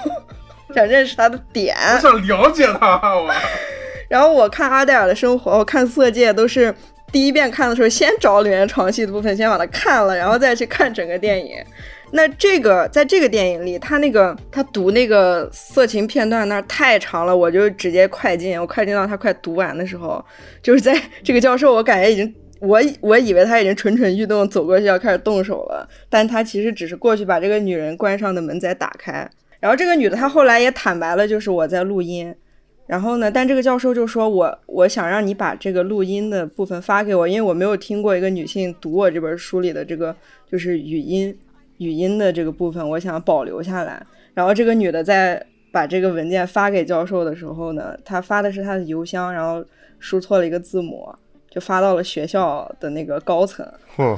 想认识他的点。我想了解他，我然后我看阿黛尔的生活，我看《色戒》都是第一遍看的时候，先找里面床戏的部分，先把它看了，然后再去看整个电影。那这个在这个电影里，他那个他读那个色情片段那儿太长了，我就直接快进，我快进到他快读完的时候，就是在 这个教授，我感觉已经。我我以为他已经蠢蠢欲动，走过去要开始动手了，但他其实只是过去把这个女人关上的门再打开。然后这个女的她后来也坦白了，就是我在录音。然后呢，但这个教授就说我我想让你把这个录音的部分发给我，因为我没有听过一个女性读我这本书里的这个就是语音语音的这个部分，我想保留下来。然后这个女的在把这个文件发给教授的时候呢，她发的是她的邮箱，然后输错了一个字母，就发到了学校的那个高层。嚯，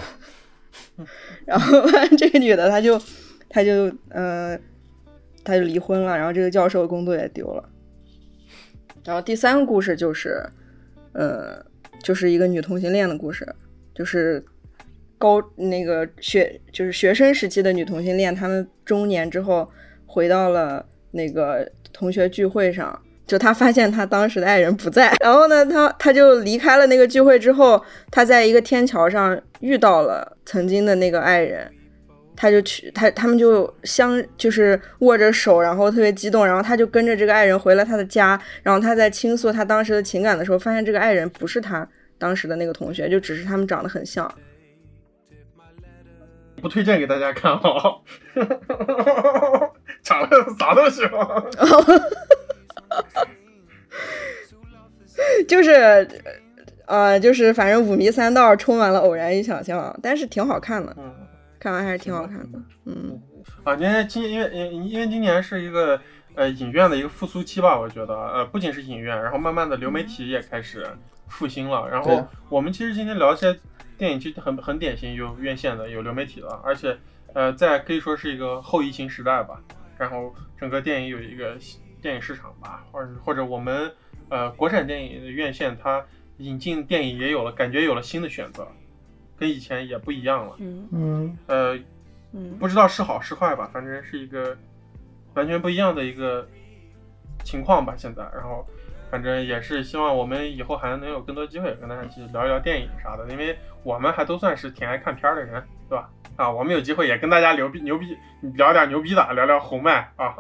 然后这个女的她就她就嗯、呃，她就离婚了，然后这个教授的工作也丢了。然后第三个故事就是，呃，就是一个女同性恋的故事，就是高那个学就是学生时期的女同性恋，她们中年之后回到了那个同学聚会上。就她发现她当时的爱人不在，然后呢，她她就离开了那个聚会之后，她在一个天桥上遇到了曾经的那个爱人，他就去他他们就相就是握着手，然后特别激动，然后他就跟着这个爱人回了他的家，然后他在倾诉他当时的情感的时候，发现这个爱人不是他当时的那个同学，就只是他们长得很像。不推荐给大家看了啥东西吗？就是呃，就是反正五迷三道，充满了偶然与想象，但是挺好看的，嗯。看完还是挺好看的。嗯，啊，今年今因为因因为今年是一个呃影院的一个复苏期吧，我觉得呃不仅是影院，然后慢慢的流媒体也开始复兴了。然后我们其实今天聊一些电影，其实很很典型，有院线的，有流媒体的，而且呃在可以说是一个后疫情时代吧。然后整个电影有一个电影市场吧，或者或者我们呃国产电影的院线它引进电影也有了，感觉有了新的选择，跟以前也不一样了。嗯嗯，呃，嗯不知道是好是坏吧，反正是一个完全不一样的一个情况吧。现在，然后反正也是希望我们以后还能有更多机会跟大家去聊一聊电影啥的，因为我们还都算是挺爱看片儿的人，对吧？啊，我们有机会也跟大家牛逼牛逼聊点牛逼的，聊聊红麦啊，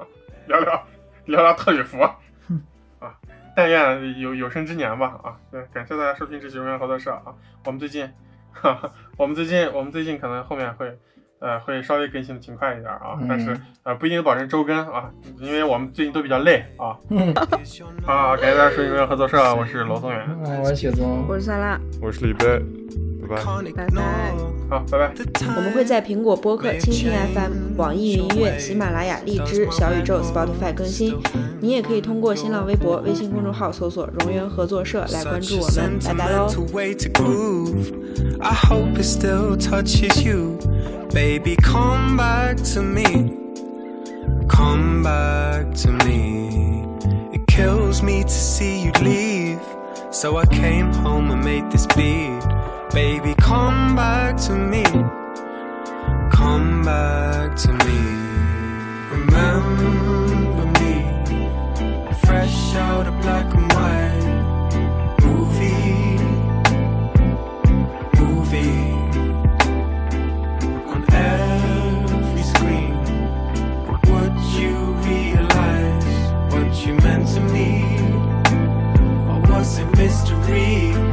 聊聊聊聊特吕弗啊。但愿有有生之年吧啊！对，感谢大家收听这期荣耀合作社啊。我们最近，哈哈，我们最近我们最近可能后面会。呃，会稍微更新的勤快一点啊，嗯但是呃不一定保证周更啊，因为我们最近都比较累啊。嗯啊，感谢大家收听荣耀合作社，我是罗宗远，嗯我是雪宗，我是萨拉，我是李贝，拜拜。拜拜。好，拜拜。我们会在苹果播客、蜻蜓 FM、网易云音乐、喜马拉雅、荔枝、小宇宙、Spotify 更新。你也可以通过新浪微博、微信公众号搜索“荣源合作社”来关注我们。拜拜喽。Baby, come back to me. Come back to me. It kills me to see you leave. So I came home and made this beat. Baby, come back to me. Come back to me. Remember me. Fresh out of black and white mystery.